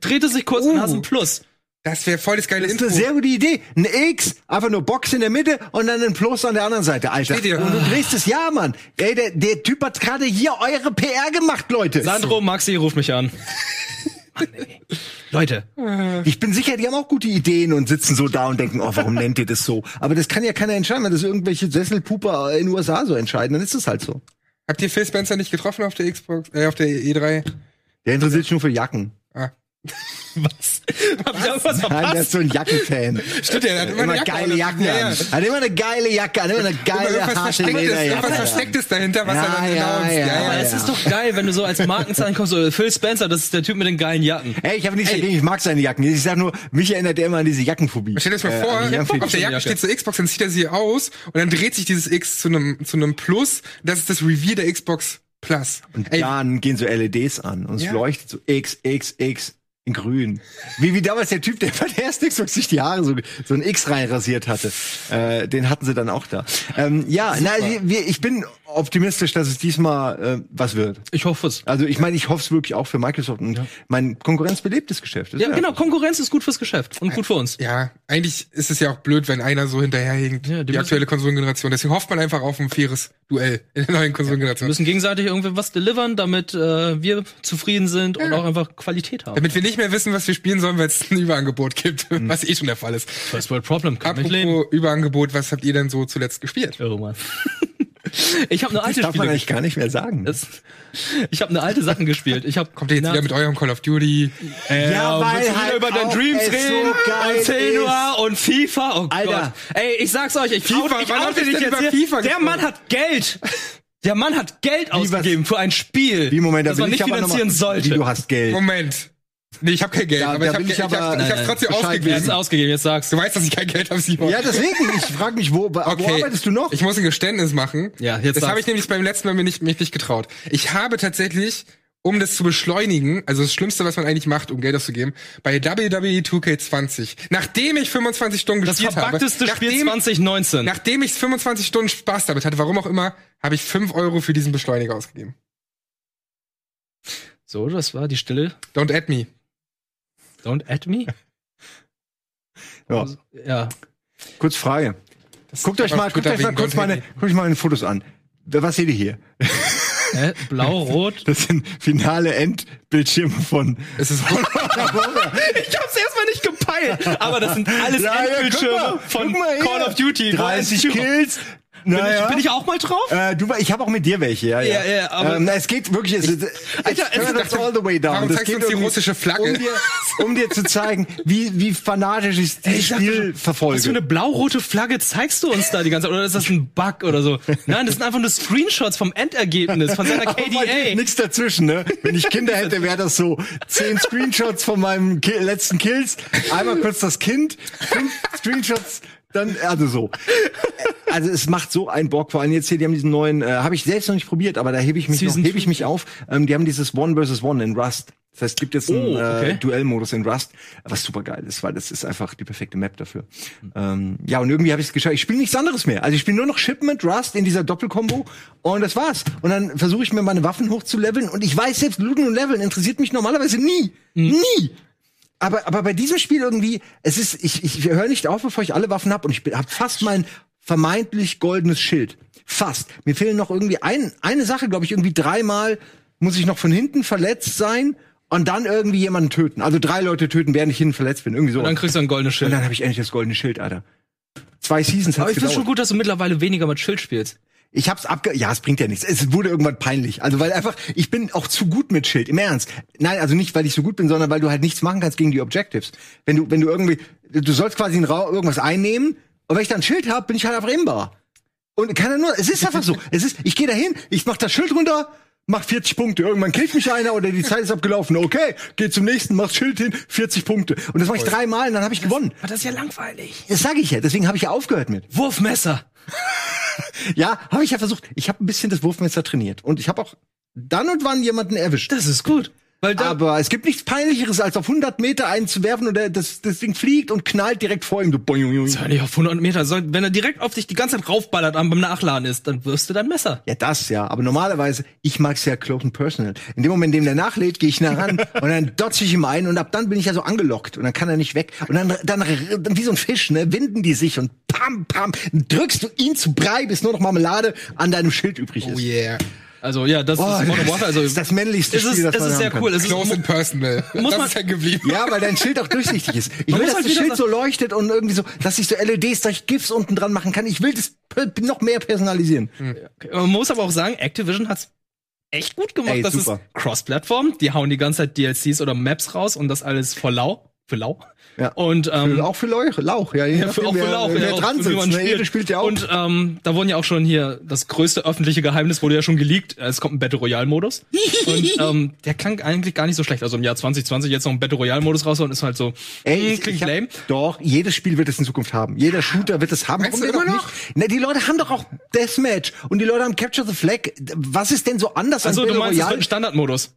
dreht es sich kurz und Uh. hast ein Plus. Das wäre voll das geile Das ist eine sehr gute Idee. Ein X, einfach nur Box in der Mitte und dann ein Plus an der anderen Seite, Alter. Steht ihr? Und du drehst es, ja, Mann. Ey, der, der Typ hat gerade hier eure PR gemacht, Leute. Sandro, Maxi, ruf mich an. Mann, ey. Leute, Ich bin sicher, die haben auch gute Ideen und sitzen so da und denken, oh, warum nennt ihr das so? Aber das kann ja keiner entscheiden, wenn das irgendwelche Sesselpuper in den USA so entscheiden, dann ist es halt so. Habt ihr Phil Spencer nicht getroffen auf der Xbox, äh, auf der E3? Der interessiert sich nur für Jacken. Ah. Was? Hab ich irgendwas Nein, der verpasst? ist so ein Jackenfan. Stimmt, der hat immer, Immer eine Jacke geile an. Jacken Ja, ja. an. Hat immer eine geile Jacke an, immer eine Immer geile, irgendwas harte irgendwas Lederjacke. an. Verstecktes dahinter, was Ja, er dann ja, announced. ja, Aber ja. es ist doch geil, wenn du so als Markenzeichen kommst, so Phil Spencer, das ist der Typ mit den geilen Jacken. Ey, ich habe nichts Ey. dagegen, ich mag seine Jacken. Ich sag nur, mich erinnert er immer an diese Jackenphobie. Stell dir das mal Äh, vor, auf der. Jacke Jacke. steht so Xbox, dann zieht er sie aus und dann dreht sich dieses X zu einem zu einem Plus. Das ist das Reveal der Xbox Plus. Und Ey, dann gehen so LEDs an und es Ja. leuchtet so X, X, X in grün. Wie, wie damals der Typ, der bei der ersten Xbox sich die Haare so, so ein X reinrasiert hatte. Äh, den hatten sie dann auch da. Ähm, ja, na, wir, wir- ich bin optimistisch, dass es diesmal äh, was wird. Ich hoffe es. Also ich meine, ich hoffe es wirklich auch für Microsoft und mein konkurrenzbelebtes Geschäft. Das Ja, genau, Konkurrenz ist gut fürs Geschäft und gut für uns. ja, eigentlich ist es ja auch blöd, wenn einer so hinterherhinkt, Ja, die die, aktuelle Konsolengeneration. Deswegen hofft man einfach auf ein faires Duell in der neuen Wir Konsolengeneration. müssen gegenseitig irgendwie was delivern, damit äh, wir zufrieden sind und auch einfach Qualität haben. Damit wir nicht mehr wissen, was wir spielen sollen, weil es ein Überangebot gibt, Mhm. was eh schon der Fall ist. First World Problem, kann. Apropos Überangebot, was habt ihr denn so zuletzt gespielt? Irre, Mann. Ich habe eine Das alte darf man Spiele eigentlich gar nicht mehr sagen. Das, ich habe eine alte Sachen gespielt. Ich habe Kommt ihr jetzt wieder mit eurem Call of Duty? äh, Ja, weil halt über dein Dreams so reden geil und Tenua und FIFA. Oh Alter. Gott. Ey, ich sag's euch, ich, FIFA, out, ich wann oute hab ich dich jetzt über hier. FIFA Der gesprochen? Mann hat Geld. Der Mann hat Geld ausgegeben für ein Spiel, Wie Moment, da das man ich nicht aber noch finanzieren mal, sollte. Wie du hast Geld. Moment. Nee, ich habe kein Geld, Da- aber da ich habe ich ich hab, ich hab's trotzdem Bescheid ausgegeben. Jetzt ausgegeben, jetzt sag's. Du weißt, dass ich kein Geld habe, Simon. Ja, deswegen, ich frage mich, wo, wo arbeitest du noch? Ich muss ein Geständnis machen. Ja, jetzt Das habe ich nämlich beim letzten Mal mir nicht, mich nicht getraut. Ich habe tatsächlich, um das zu beschleunigen, also das Schlimmste, was man eigentlich macht, um Geld auszugeben, bei WWE 2K20, nachdem ich 25 Stunden Das gespielt habe, verbugteste Spiel nachdem, 2019. nachdem ich 25 Stunden Spaß damit hatte, warum auch immer, habe ich 5 Euro für diesen Beschleuniger ausgegeben. So, das war die Stille. Don't add me. Don't add me. Ja. Ja. Kurz Frage. Guckt euch mal, guckt euch mal kurz meine, guckt euch mal meine Fotos an. Was seht ihr hier? Hä? Blau, rot. Das sind finale Endbildschirme von. Es ist Ich hab's erstmal nicht gepeilt. Aber das sind alles Ja, ja, Endbildschirme guck mal, von mal. Call of Duty. 30 Kills. Bin, Naja. ich, bin ich auch mal drauf? Äh, du, ich habe auch mit dir welche, ja, ja. Ja, ja, aber- ähm, es geht wirklich, es, es, Alter, es dachte, all the way down. warum Das zeigst geht uns die irgendwie, russische Flagge? Um dir, um dir zu zeigen, wie, wie fanatisch ich dachte Spiel verfolge. Was für eine blau-rote Flagge zeigst du uns da die ganze Zeit? Oder ist das ein Bug oder so? Nein, das sind einfach nur Screenshots vom Endergebnis, von seiner KDA. Nichts dazwischen, ne? Wenn ich Kinder hätte, wäre das so zehn Screenshots von meinem Ki letzten Kills, einmal kurz das Kind, fünf Screenshots, dann also so. Also es macht so einen Bock. Vor allem jetzt hier, die haben diesen neuen, äh, habe ich selbst noch nicht probiert, aber da hebe ich mich noch, hebe ich mich auf. Ähm, die haben dieses One versus One in Rust. Das heißt, es gibt jetzt einen Oh, okay. äh, Duellmodus in Rust, was super geil ist, weil das ist einfach die perfekte Map dafür. Ähm, ja, und irgendwie habe ich es geschafft. Ich spiele nichts anderes mehr. Also ich spiele nur noch Shipment Rust in dieser Doppelkombo und das war's. Und dann versuche ich mir meine Waffen hochzuleveln und ich weiß selbst, Looten und Leveln interessiert mich normalerweise nie. Nie. Aber, aber bei diesem Spiel irgendwie, es ist, ich, ich höre nicht auf, bevor ich alle Waffen hab und ich habe fast mein vermeintlich goldenes Schild. Fast. Mir fehlen noch irgendwie ein, eine Sache, glaube ich, irgendwie dreimal muss ich noch von hinten verletzt sein und dann irgendwie jemanden töten. Also drei Leute töten, während ich hinten verletzt bin. Irgendwie so. Und dann kriegst du ein goldenes Und Schild. dann habe ich endlich das goldene Schild, Alter. Zwei Seasons Aber hat's ich finde schon gut, dass du mittlerweile weniger mit Schild spielst. Ich hab's abge... Ja, es bringt ja nichts. Es wurde irgendwann peinlich. Also, weil einfach, ich bin auch zu gut mit Schild. Im Ernst. Nein, also nicht, weil ich so gut bin, sondern weil du halt nichts machen kannst gegen die Objectives. Wenn du, wenn du irgendwie, du sollst quasi einen irgendwas einnehmen und wenn ich dann Schild hab, bin ich halt einfach imbar. Und keiner nur, es ist einfach so. Es ist, ich gehe dahin, ich mach das Schild runter, mach 40 Punkte. Irgendwann killt mich einer oder die Zeit ist abgelaufen. Okay, geh zum nächsten, mach Schild hin, 40 Punkte. Und das mache ich dreimal und dann habe ich gewonnen. Aber das ist ja langweilig. Das sage ich ja, deswegen habe ich ja aufgehört mit. Wurfmesser. Ja, habe ich ja versucht. Ich habe ein bisschen das Wurfmesser trainiert und ich habe auch dann und wann jemanden erwischt. Das ist gut. Weil da, Aber es gibt nichts peinlicheres, als auf 100 Meter einen zu werfen und der, das, das Ding fliegt und knallt direkt vor ihm. So boing, boing, boing. Hör nicht auf 100 Meter. Soll, wenn er direkt auf dich die ganze Zeit raufballert beim Nachladen ist, dann wirst du dein Messer. Ja, das ja. Aber normalerweise, ich mag's ja close and personal. In dem Moment, in dem der nachlädt, gehe ich nah ran und dann dotze ich ihm ein und ab dann bin ich ja so angelockt und dann kann er nicht weg. Und dann, dann, dann wie so ein Fisch, ne, winden die sich und pam, pam, drückst du ihn zu Brei, bis nur noch Marmelade an deinem Schild übrig ist. Oh yeah. Also ja, das Oh, ist Modern Warfare. Also das ist das männlichste es ist, Spiel, das es man ist haben sehr kann. cool. Es ist, Close and personal. Muss das ist hängen geblieben. Ja, weil dein Schild auch durchsichtig ist. Ich Man will, muss dass halt das Schild so leuchtet und irgendwie so, dass ich so LEDs, dass ich GIFs unten dran machen kann. Ich will das noch mehr personalisieren. man muss aber auch sagen, Activision hat's echt gut gemacht. Ey, das super. ist Cross-Plattform. Die hauen die ganze Zeit DLCs oder Maps raus und das alles vor lau. Für lau. Ja. Und ähm, auch für Lauch, Lauch ja. ja, für, auch für wer- Lauch, wer ja, auch dran sitzt. man ne? spielt. Jeder spielt ja auch. Und ähm, da wurden ja auch schon hier das größte öffentliche Geheimnis wurde ja schon geleakt. Es kommt ein Battle Royale Modus. und ähm, der klang eigentlich gar nicht so schlecht. Also im Jahr 2020 jetzt noch ein Battle Royale Modus raus und ist halt so Ey, mh, ich, ich hab, lame. Doch, jedes Spiel wird es in Zukunft haben. Jeder Shooter wird es haben. Warum du immer doch nicht? Na, die Leute haben doch auch Deathmatch und die Leute haben Capture the Flag. Was ist denn so anders Also du Battle meinst, es wird Royale? ein Standardmodus.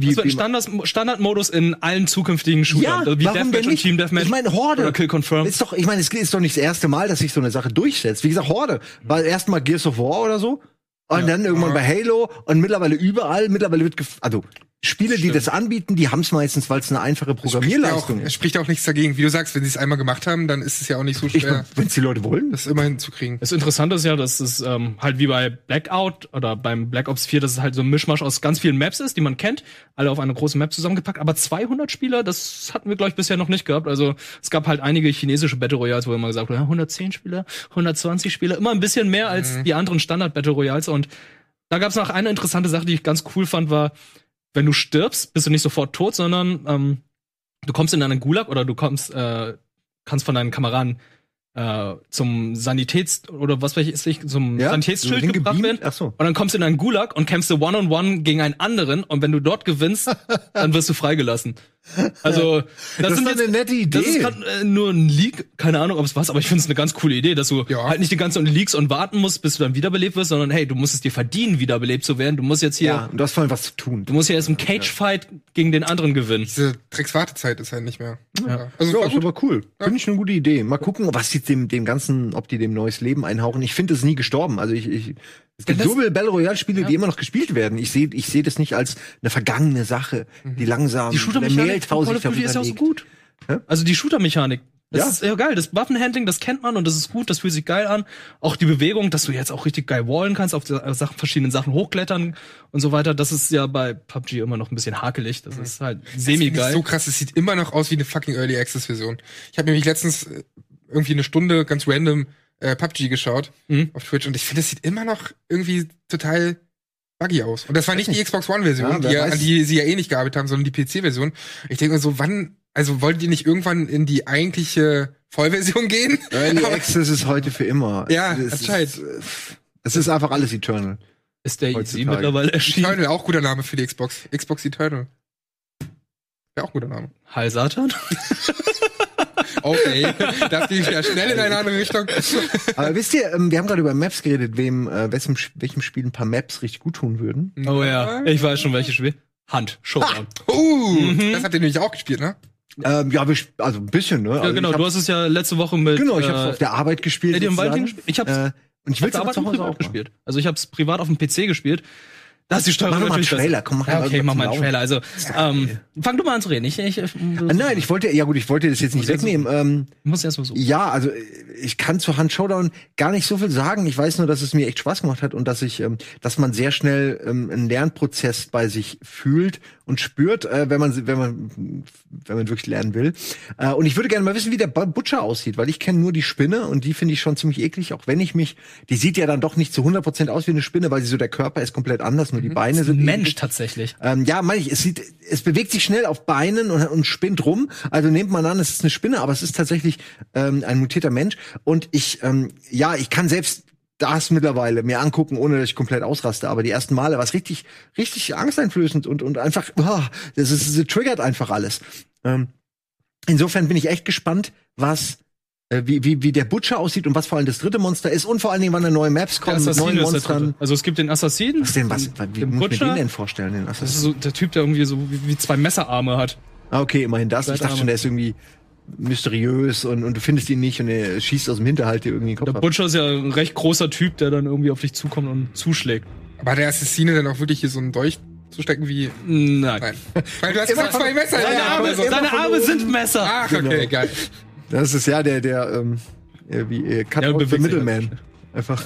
Wie- wie- Standard, Standardmodus in allen zukünftigen Shootern. Ja, Also wie warum Deathmatch und? Team Deathmatch. Ich meine, Horde. Oder Kill Confirm. Ist doch, ich meine, es ist doch nicht das erste Mal, dass sich so eine Sache durchsetzt. Wie gesagt, Horde war erst mal Gears of War oder so. Und dann irgendwann bei Halo und mittlerweile überall. Mittlerweile wird, gef- also Spiele, die das anbieten, die haben es meistens, weil es eine einfache Spricht ja auch, Programmierleistung es ist. spricht auch nichts dagegen. Wie du sagst, wenn sie es einmal gemacht haben, dann ist es ja auch nicht so schwer, wenn es die Leute wollen. das immer hinzukriegen. Das Interessante ist ja, dass es ähm, halt wie bei Blackout oder beim Black Ops 4, dass es halt so ein Mischmasch aus ganz vielen Maps ist, die man kennt, alle auf eine große Map zusammengepackt. Aber 200 Spieler, das hatten wir, glaube ich, bisher noch nicht gehabt. Also es gab halt einige chinesische Battle Royals, wo immer gesagt wurde, ja, 110 Spieler, 120 Spieler, immer ein bisschen mehr als die anderen Standard Battle Royals. Und da gab es noch eine interessante Sache, die ich ganz cool fand, war, wenn du stirbst, bist du nicht sofort tot, sondern ähm, du kommst in einen Gulag oder du kommst, äh, kannst von deinen Kameraden äh, zum Sanitäts- oder was weiß ich, zum Ja, Sanitätsschild so gebracht werden. Ach so. Und dann kommst du in einen Gulag und kämpfst du one-on-one gegen einen anderen und wenn du dort gewinnst, dann wirst du freigelassen. Also, das, ist sind doch jetzt, eine nette Idee. Das ist grad, äh, nur ein Leak, keine Ahnung, ob es was, aber ich finde es eine ganz coole Idee, dass du Ja. halt nicht die ganze Zeit Leaks und warten musst, bis du dann wiederbelebt wirst, sondern hey, du musst es dir verdienen, wiederbelebt zu werden. Du musst jetzt hier, Ja, und du hast vor allem was zu tun. du musst ja erst im Cage-Fight gegen den anderen gewinnen. Diese Dreckswartezeit ist halt nicht mehr. Ja. Also Ja, ist aber cool. Finde ich eine gute Idee. Mal gucken, was die dem, dem Ganzen, ob die dem neues Leben einhauchen. Ich finde es nie gestorben. Also ich, ich es gibt so viele Battle Royale Spiele, die immer noch gespielt werden. Ich sehe, ich sehe das nicht als eine vergangene Sache, die langsam Die Shooter-Mechanik Mehltau von Call of Duty ist ja auch so gut. Hä? Also die Shooter-Mechanik. Das Ja. ist ja geil. Das Waffenhandling, das kennt man und das ist gut, das fühlt sich geil an. Auch die Bewegung, dass du jetzt auch richtig geil wallen kannst, auf die Sachen, verschiedenen Sachen hochklettern und so weiter. Das ist ja bei PUBG immer noch ein bisschen hakelig. Das ist halt semi-geil. so krass, es sieht immer noch aus wie eine fucking Early Access Version. Ich habe nämlich letztens äh, irgendwie eine Stunde ganz random äh, PUBG geschaut Mhm. auf Twitch und ich finde, es sieht immer noch irgendwie total buggy aus. Und das war nicht die Xbox One Version, Ja, die an die sie ja eh nicht gearbeitet haben, sondern die PC-Version. Ich denke mir so, wann, also wollt ihr nicht irgendwann in die eigentliche Vollversion gehen? Early Access ist heute für immer. Ja, es ist, es ist einfach alles Eternal. ist der heutzutage. mittlerweile erschienen. Eternal, auch guter Name für die Xbox. Xbox Eternal. Wäre auch guter Name. Heil Satan. Okay, das ging ja schnell in eine andere Richtung. Aber wisst ihr, ähm, wir haben gerade über Maps geredet, wem, äh, welchem, welchem Spiel ein paar Maps richtig gut tun würden. Oh ja, ich weiß schon, welches Spiel. Hand, Showdown. Uh, Mhm. das habt ihr nämlich auch gespielt, ne? Ähm, ja, also ein bisschen, ne? Ja, Also genau, ich hab, du hast es ja letzte Woche mit Genau, ich äh, habe auf der Arbeit gespielt. Gespielt. Ich hab's Äh, und ich will Auf der es aber Arbeit zu Hause auch gespielt. Also ich habe es privat auf dem PC gespielt. Da ist die Steuerung Mach mal einen. Trailer, komm, mach ja, mal okay, mach mal einen. Trailer. Also, ähm, fang du mal an zu reden. Ich, ich, ich Ah, Nein, ich wollte, ja gut, ich wollte das jetzt nicht wegnehmen. Ähm, muss erst mal so. ja, also ich kann zu Hand Showdown gar nicht so viel sagen. Ich weiß nur, dass es mir echt Spaß gemacht hat und dass ich, ähm, dass man sehr schnell ähm, einen Lernprozess bei sich fühlt und spürt, äh, wenn man, wenn man, wenn man wirklich lernen will. Äh, und ich würde gerne mal wissen, wie der Bu- Butcher aussieht, weil ich kenne nur die Spinne und die finde ich schon ziemlich eklig, auch wenn ich mich, die sieht ja dann doch nicht zu 100% aus wie eine Spinne, weil sie so der Körper ist komplett anders, nur die Beine sind Mensch tatsächlich. ähm, ja, meine ich, es sieht, es bewegt sich schnell auf Beinen und, und spinnt rum. Also nehmt man an, es ist eine Spinne, aber es ist tatsächlich ähm, ein mutierter Mensch. Und ich, ähm, ja, ich kann selbst das mittlerweile mir angucken, ohne dass ich komplett ausraste. Aber die ersten Male war es richtig, richtig angsteinflößend und, und einfach, oh, das ist, das triggert einfach alles. Ähm, insofern bin ich echt gespannt, was wie, wie, wie der Butcher aussieht und was vor allem das dritte Monster ist und vor allen Dingen, wann da neue Maps kommen mit neuen Monstern. Also es gibt den Assassinen. Was denn, was, wie den muss ich mir Butcher. den denn vorstellen, den Das Assassin? ist so der Typ, der irgendwie so wie, wie zwei Messerarme hat. Ah, okay, immerhin das. Ich dachte schon, der ist irgendwie mysteriös und, und du findest ihn nicht und er schießt aus dem Hinterhalt dir irgendwie den Kopf Der ab. Butcher ist ja ein recht großer Typ, der dann irgendwie auf dich zukommt und zuschlägt. Aber der Assassine dann auch wirklich hier so einen Dolch zu stecken wie. Nein. Nein. Weil du hast gesagt, zwei Messer der Arme. Arme, So. seine Arme sind Messer. Ach, okay, Genau. geil. Das ist ja der, der, ähm, äh, wie, äh, Cut Ja, out the Middleman. Einfach.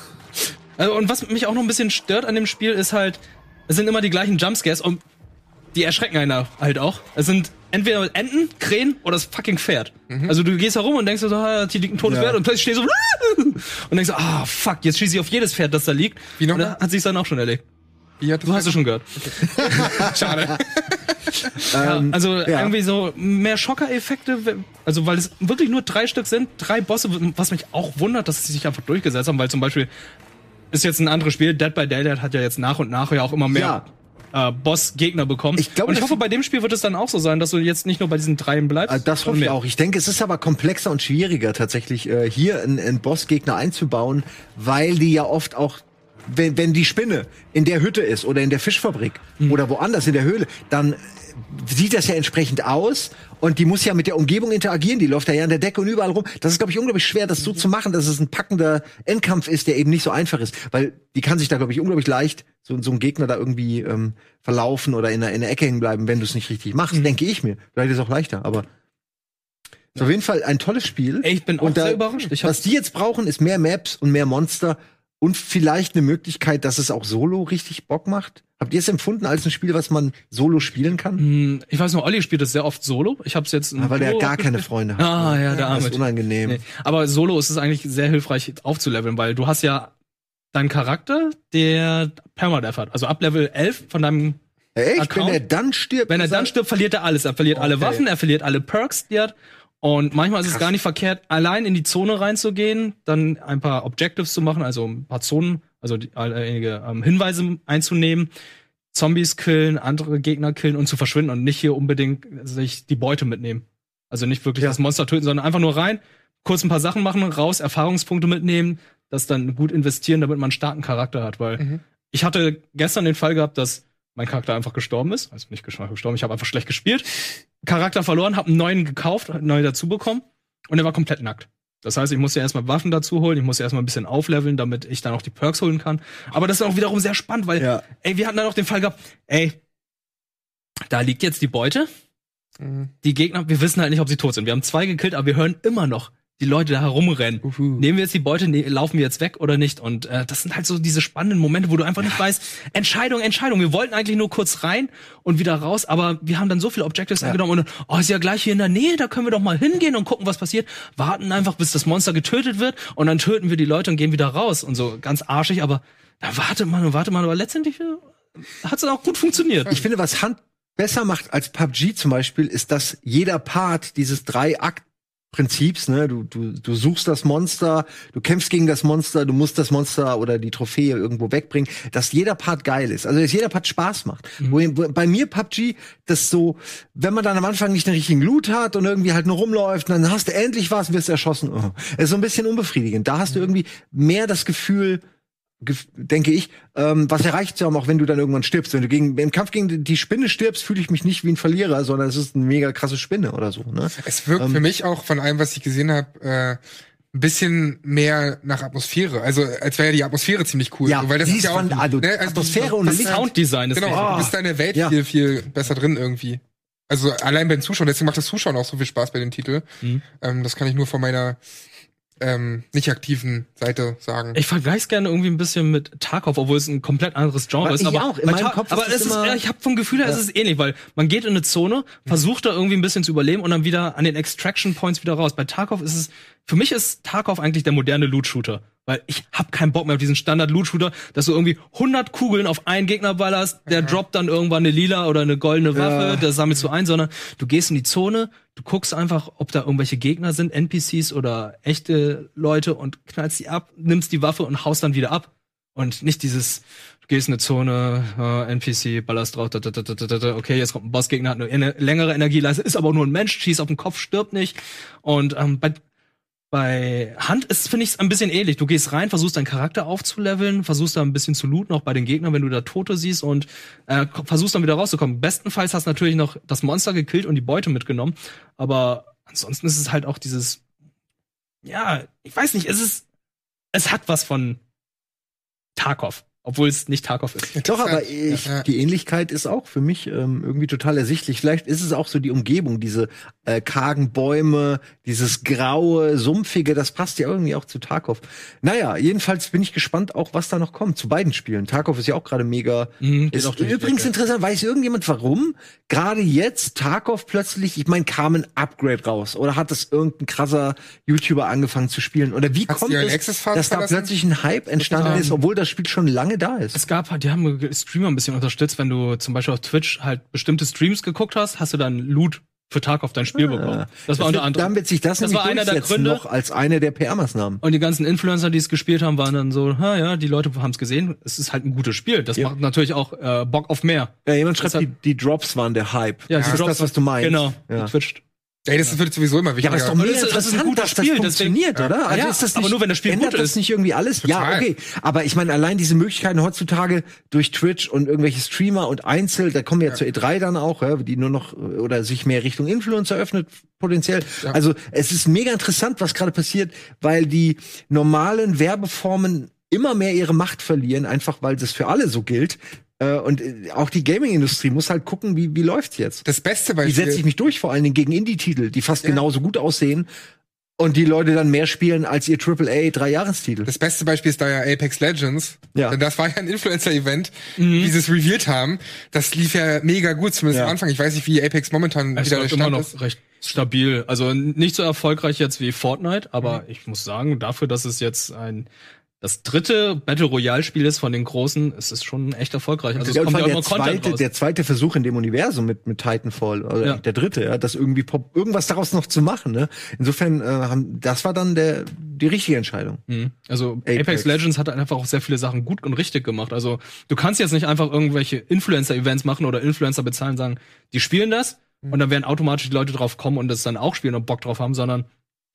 Also, und was mich auch noch ein bisschen stört an dem Spiel ist halt, es sind immer die gleichen Jumpscares und die erschrecken einen halt auch. Es sind entweder Enten, Krähen oder das fucking Pferd. Also du gehst herum und denkst so, ah, hier liegt ein totes Ja. Pferd und plötzlich stehst du so und denkst so, ah, fuck, jetzt schieße ich auf jedes Pferd, das da liegt. Wie noch Und da hat sich dann auch schon erlegt. Wie hat Du hast es schon gehört. Schade. Ja, also ja. irgendwie so mehr Schocker-Effekte, also weil es wirklich nur drei Stück sind, drei Bosse, was mich auch wundert, dass sie sich einfach durchgesetzt haben, weil zum Beispiel ist jetzt ein anderes Spiel, Dead by Daylight hat ja jetzt nach und nach ja auch immer mehr äh, Boss-Gegner bekommen. Ich glaube, und ich hoffe, bei dem Spiel wird es dann auch so sein, dass du jetzt nicht nur bei diesen dreien bleibst. Äh, Das hoffe ich auch. Ich denke, es ist aber komplexer und schwieriger tatsächlich, äh, hier einen, einen Bossgegner einzubauen, weil die ja oft auch, wenn, wenn die Spinne in der Hütte ist oder in der Fischfabrik Mhm. oder woanders in der Höhle, dann sieht das ja entsprechend aus und die muss ja mit der Umgebung interagieren, die läuft ja an der Decke und überall rum. Das ist, glaube ich, unglaublich schwer, das so zu machen, dass es ein packender Endkampf ist, der eben nicht so einfach ist, weil die kann sich da, glaube ich, unglaublich leicht so, so ein Gegner da irgendwie ähm, verlaufen oder in der, in der Ecke hängen bleiben, wenn du es nicht richtig machst, Mhm. denke ich mir. Vielleicht ist es auch leichter, aber ist auf jeden Fall ein tolles Spiel. Ey, ich bin auch Und da- sehr überrascht. Ich hab, Was die jetzt brauchen, ist mehr Maps und mehr Monster und vielleicht eine Möglichkeit, dass es auch solo richtig Bock macht. Habt ihr es empfunden als ein Spiel, was man solo spielen kann? Hm, ich weiß nur, Olli spielt das sehr oft solo. Ich habe es jetzt im Ah, weil der Duo gar keine. Freunde hat. Ah, ja, der Das arme. ist unangenehm. Nee. Aber solo ist es eigentlich sehr hilfreich aufzuleveln, weil du hast ja deinen Charakter, der Permadeath hat. Also ab Level 11 von deinem Echt? Account? Wenn er dann stirbt? Wenn er er- dann stirbt, verliert er alles. Er verliert alle Okay. Waffen, er verliert alle Perks, die er hat. Und manchmal ist es gar nicht verkehrt, allein in die Zone reinzugehen, dann ein paar Objectives zu machen, also ein paar Zonen, also die, einige ähm, Hinweise einzunehmen, Zombies killen, andere Gegner killen und zu verschwinden und nicht hier unbedingt sich die Beute mitnehmen. Also nicht wirklich Ja. das Monster töten, sondern einfach nur rein, kurz ein paar Sachen machen, raus, Erfahrungspunkte mitnehmen, das dann gut investieren, damit man einen starken Charakter hat, weil Mhm. ich hatte gestern den Fall gehabt, dass mein Charakter einfach gestorben ist. Also nicht gestorben, ich habe einfach schlecht gespielt. Charakter verloren, habe einen neuen gekauft, einen neuen dazu bekommen und er war komplett nackt. Das heißt, ich musste erstmal Waffen dazu holen, ich musste erstmal ein bisschen aufleveln, damit ich dann auch die Perks holen kann. Aber das ist auch wiederum sehr spannend, weil, Ja. ey, wir hatten dann auch den Fall gehabt, ey, da liegt jetzt die Beute, Mhm. die Gegner, wir wissen halt nicht, ob sie tot sind. Wir haben zwei gekillt, aber wir hören immer noch die Leute da herumrennen. Uhu. Nehmen wir jetzt die Beute, ne, laufen wir jetzt weg oder nicht? Und äh, das sind halt so diese spannenden Momente, wo du einfach nicht weißt, Entscheidung, Entscheidung. Wir wollten eigentlich nur kurz rein und wieder raus, aber wir haben dann so viele Objectives angenommen und oh, ist ja gleich hier in der Nähe, da können wir doch mal hingehen und gucken, was passiert. Warten einfach, bis das Monster getötet wird und dann töten wir die Leute und gehen wieder raus und so ganz arschig, aber da wartet man und wartet man, aber letztendlich hat es dann auch gut funktioniert. Ich finde, was Hand besser macht als PUBG zum Beispiel, ist, dass jeder Part dieses Drei-Akt-Prinzips, ne, du, du, du suchst das Monster, du kämpfst gegen das Monster, du musst das Monster oder die Trophäe irgendwo wegbringen, dass jeder Part geil ist. Also, dass jeder Part Spaß macht. Wo, wo, bei mir PUBG, das so, wenn man dann am Anfang nicht den richtigen Loot hat und irgendwie halt nur rumläuft, und dann hast du endlich was, wirst erschossen. Oh. Es ist so ein bisschen unbefriedigend. Da hast du irgendwie mehr das Gefühl, gef- denke ich, ähm, was erreicht zu haben, auch wenn du dann irgendwann stirbst. Wenn du gegen, im Kampf gegen die Spinne stirbst, fühle ich mich nicht wie ein Verlierer, sondern es ist eine mega krasse Spinne oder so. Ne? Es wirkt Ähm, für mich auch von allem, was ich gesehen habe, äh, ein bisschen mehr nach Atmosphäre. Also als wäre die Atmosphäre ziemlich cool. Ja, so, weil das ist ja auch also ne, Atmosphäre und Licht. Sounddesign ist Genau, wichtig. du bist deine Welt Ja. viel, viel besser drin irgendwie. Also allein beim Zuschauen, deswegen macht das Zuschauen auch so viel Spaß bei dem Titel. Mhm. Ähm, das kann ich nur von meiner ähm, nicht aktiven Seite sagen. Ich vergleiche es gerne irgendwie ein bisschen mit Tarkov, obwohl es ein komplett anderes Genre Aber ist. ich aber auch. In meinem Kopf ist aber das es ist, immer- ja, ich habe vom Gefühl her, es ist ähnlich, weil man geht in eine Zone, versucht da irgendwie ein bisschen zu überleben und dann wieder an den Extraction Points wieder raus. Bei Tarkov ist es, für mich ist Tarkov eigentlich der moderne Loot-Shooter. Weil ich hab keinen Bock mehr auf diesen Standard-Loot-Shooter, dass du irgendwie 100 Kugeln auf einen Gegner ballerst, der droppt dann irgendwann eine lila oder eine goldene Waffe, Ja. der sammelst du ein, sondern du gehst in die Zone, du guckst einfach, ob da irgendwelche Gegner sind, NPCs oder echte Leute und knallst die ab, nimmst die Waffe und haust dann wieder ab. Und nicht dieses, du gehst in eine Zone, äh, NPC, ballerst drauf, da, da, da, da, da, okay, jetzt kommt ein Bossgegner, hat eine, eine längere Energieleiste, ist aber nur ein Mensch, schießt auf den Kopf, stirbt nicht. Und ähm, bei, bei Hand ist, finde ich, ein bisschen ähnlich. Du gehst rein, versuchst deinen Charakter aufzuleveln, versuchst da ein bisschen zu looten, auch bei den Gegnern, wenn du da Tote siehst und äh, versuchst dann wieder rauszukommen. Bestenfalls hast du natürlich noch das Monster gekillt und die Beute mitgenommen. Aber ansonsten ist es halt auch dieses, ja, ich weiß nicht, es ist, es hat was von Tarkov, obwohl es nicht Tarkov ist. Doch, aber ich, die Ähnlichkeit ist auch für mich ähm, irgendwie total ersichtlich. Vielleicht ist es auch so die Umgebung, diese äh, kargen Bäume, dieses graue, sumpfige, das passt ja irgendwie auch zu Tarkov. Naja, jedenfalls bin ich gespannt auch, was da noch kommt zu beiden Spielen. Tarkov ist ja auch gerade mega. Mhm, ist auch übrigens Decke. interessant, weiß irgendjemand warum? Gerade jetzt Tarkov plötzlich, ich meine, kam ein Upgrade raus oder hat das irgendein krasser YouTuber angefangen zu spielen oder wie Hat's kommt es, dass da plötzlich ein Hype entstanden Ähm, ist, obwohl das Spiel schon lange lange da ist. Es gab halt, die haben Streamer ein bisschen unterstützt, wenn du zum Beispiel auf Twitch halt bestimmte Streams geguckt hast, hast du dann Loot für Tag auf dein Spiel bekommen. Das war unter anderem. dann wird sich das, Das war einer der Gründe. noch als eine der PR-Maßnahmen. Und die ganzen Influencer, die es gespielt haben, waren dann so, ha ja, die Leute haben es gesehen, es ist halt ein gutes Spiel. Das Ja. macht natürlich auch äh, Bock auf mehr. Ja, jemand schreibt, Das die, die Drops waren der Hype. Ja, das ist das, was du meinst. Genau, Ja. Twitch. Ey, das wird sowieso immer Ja, wichtiger. aber ist doch mega das ist- das ist ein interessant, gutes dass das Spiel, deswegen- funktioniert, oder? Also Ja, ist das aber nicht, nur wenn das Spiel ändert gut das ist. nicht irgendwie alles? Ja, Total. okay. Aber ich meine, allein diese Möglichkeiten heutzutage durch Twitch und irgendwelche Streamer und Einzel, da kommen wir ja, zur E3 dann auch, ja, die nur noch äh, oder sich mehr Richtung Influencer öffnet, potenziell. Also es ist mega interessant, was gerade passiert, weil die normalen Werbeformen immer mehr ihre Macht verlieren, einfach weil das für alle so gilt. Äh, Und äh, auch die Gaming-Industrie muss halt gucken, wie, wie läuft's jetzt. das beste Wie Beispiel. setze ich mich durch, vor allen Dingen gegen Indie-Titel, die fast genauso gut aussehen und die Leute dann mehr spielen als ihr AAA Dreijahres-Titel. Das beste Beispiel ist da ja Apex Legends. Ja. Denn das war ja ein Influencer-Event, wie sie es revealed haben. Das lief ja mega gut, zumindest Ja. am Anfang. Ich weiß nicht, wie Apex momentan Es wieder der läuft immer Stand noch ist. recht stabil. Also nicht so erfolgreich jetzt wie Fortnite, aber ich muss sagen, dafür, dass es jetzt ein das dritte Battle Royale Spiel ist von den großen, ist es schon echt erfolgreich. Also es Ja, kommt ja immer der zweite, raus. der zweite Versuch in dem Universum mit, mit Titanfall, oder Ja. der dritte, ja, das irgendwie pop, irgendwas daraus noch zu machen, ne? Insofern, äh, haben, das war dann der, die richtige Entscheidung. Mhm. Also Apex. Apex. Legends hat einfach auch sehr viele Sachen gut und richtig gemacht. Also du kannst jetzt nicht einfach irgendwelche Influencer-Events machen oder Influencer bezahlen und sagen, die spielen das und dann werden automatisch die Leute drauf kommen und das dann auch spielen und Bock drauf haben, sondern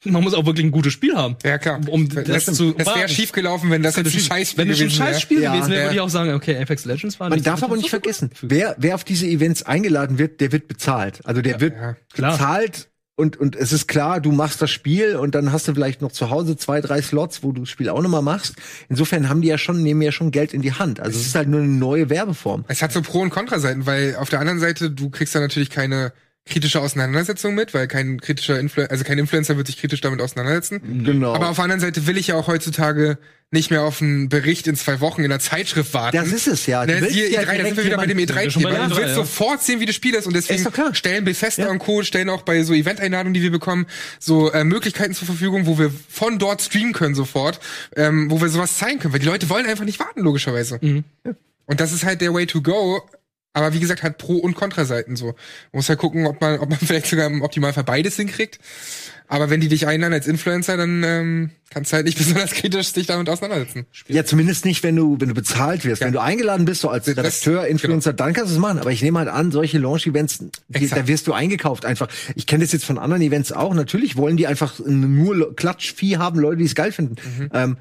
man muss auch wirklich ein gutes Spiel haben. Ja, klar. Um das das das, zu das wäre wagen. schief gelaufen, wenn das jetzt ein Scheißspiel Wenn es ein gewesen wäre. Scheißspiel Ja. gewesen wäre, Ja. würde ich auch sagen, okay, Apex Legends war Man nicht- darf aber nicht vergessen, wer, wer auf diese Events eingeladen wird, der wird bezahlt. Also der wird ja, bezahlt und, und es ist klar, du machst das Spiel und dann hast du vielleicht noch zu Hause zwei, drei Slots, wo du das Spiel auch nochmal machst. Insofern haben die ja schon, nehmen ja schon Geld in die Hand. Also es ist halt nur eine neue Werbeform. Es hat so Pro- und Kontraseiten, weil auf der anderen Seite, du kriegst da natürlich keine kritische Auseinandersetzung mit, weil kein kritischer Influ also kein Influencer wird sich kritisch damit auseinandersetzen. Genau. Aber auf der anderen Seite will ich ja auch heutzutage nicht mehr auf einen Bericht in zwei Wochen in der Zeitschrift warten. Das ist es ja. Du Ne, willst hier ja E3, da sind wir wieder bei dem jemanden- Ja, schon bei E3-Thema. der Du E3, willst ja. sofort sehen, wie das Spiel ist und deswegen Ist stellen Bethesda Ja. und Co. stellen auch bei so Event-Einladungen, die wir bekommen, so äh, Möglichkeiten zur Verfügung, wo wir von dort streamen können sofort, ähm, wo wir sowas zeigen können, weil die Leute wollen einfach nicht warten, logischerweise. Mhm. Und das ist halt der Way to go. Aber wie gesagt, hat Pro- und Kontraseiten so. Man muss halt gucken, ob man, ob man vielleicht sogar im Optimalfall beides hinkriegt. Aber wenn die dich einladen als Influencer, dann ähm, kannst du halt nicht besonders kritisch dich damit auseinandersetzen. Ja, zumindest nicht, wenn du, wenn du bezahlt wirst. Wenn du eingeladen bist, so als Redakteur, Influencer, dann kannst du es machen. Aber ich nehme halt an, solche Launch-Events, da wirst du eingekauft einfach. Ich kenne das jetzt von anderen Events auch. Natürlich wollen die einfach nur Klatschvieh haben, Leute, die es geil finden. Ähm,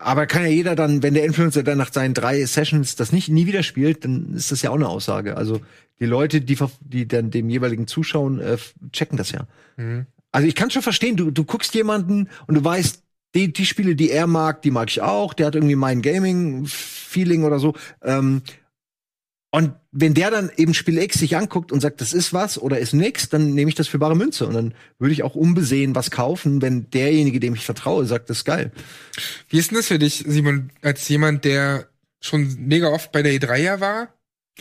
aber kann ja jeder dann, wenn der Influencer dann nach seinen drei Sessions das nicht nie wieder spielt, dann ist das ja auch eine Aussage. Also die Leute, die, die dann dem jeweiligen zuschauen, äh, checken das ja. Also ich kann schon verstehen, du, du guckst jemanden und du weißt, die, die Spiele, die er mag, die mag ich auch. Der hat irgendwie mein Gaming-Feeling oder so. Ähm, und wenn der dann eben Spiel X sich anguckt und sagt, das ist was oder ist nix, dann nehme ich das für bare Münze. Und dann würde ich auch unbesehen was kaufen, wenn derjenige, dem ich vertraue, sagt, das ist geil. Wie ist denn das für dich, Simon, als jemand, der schon mega oft bei der E3 ja war?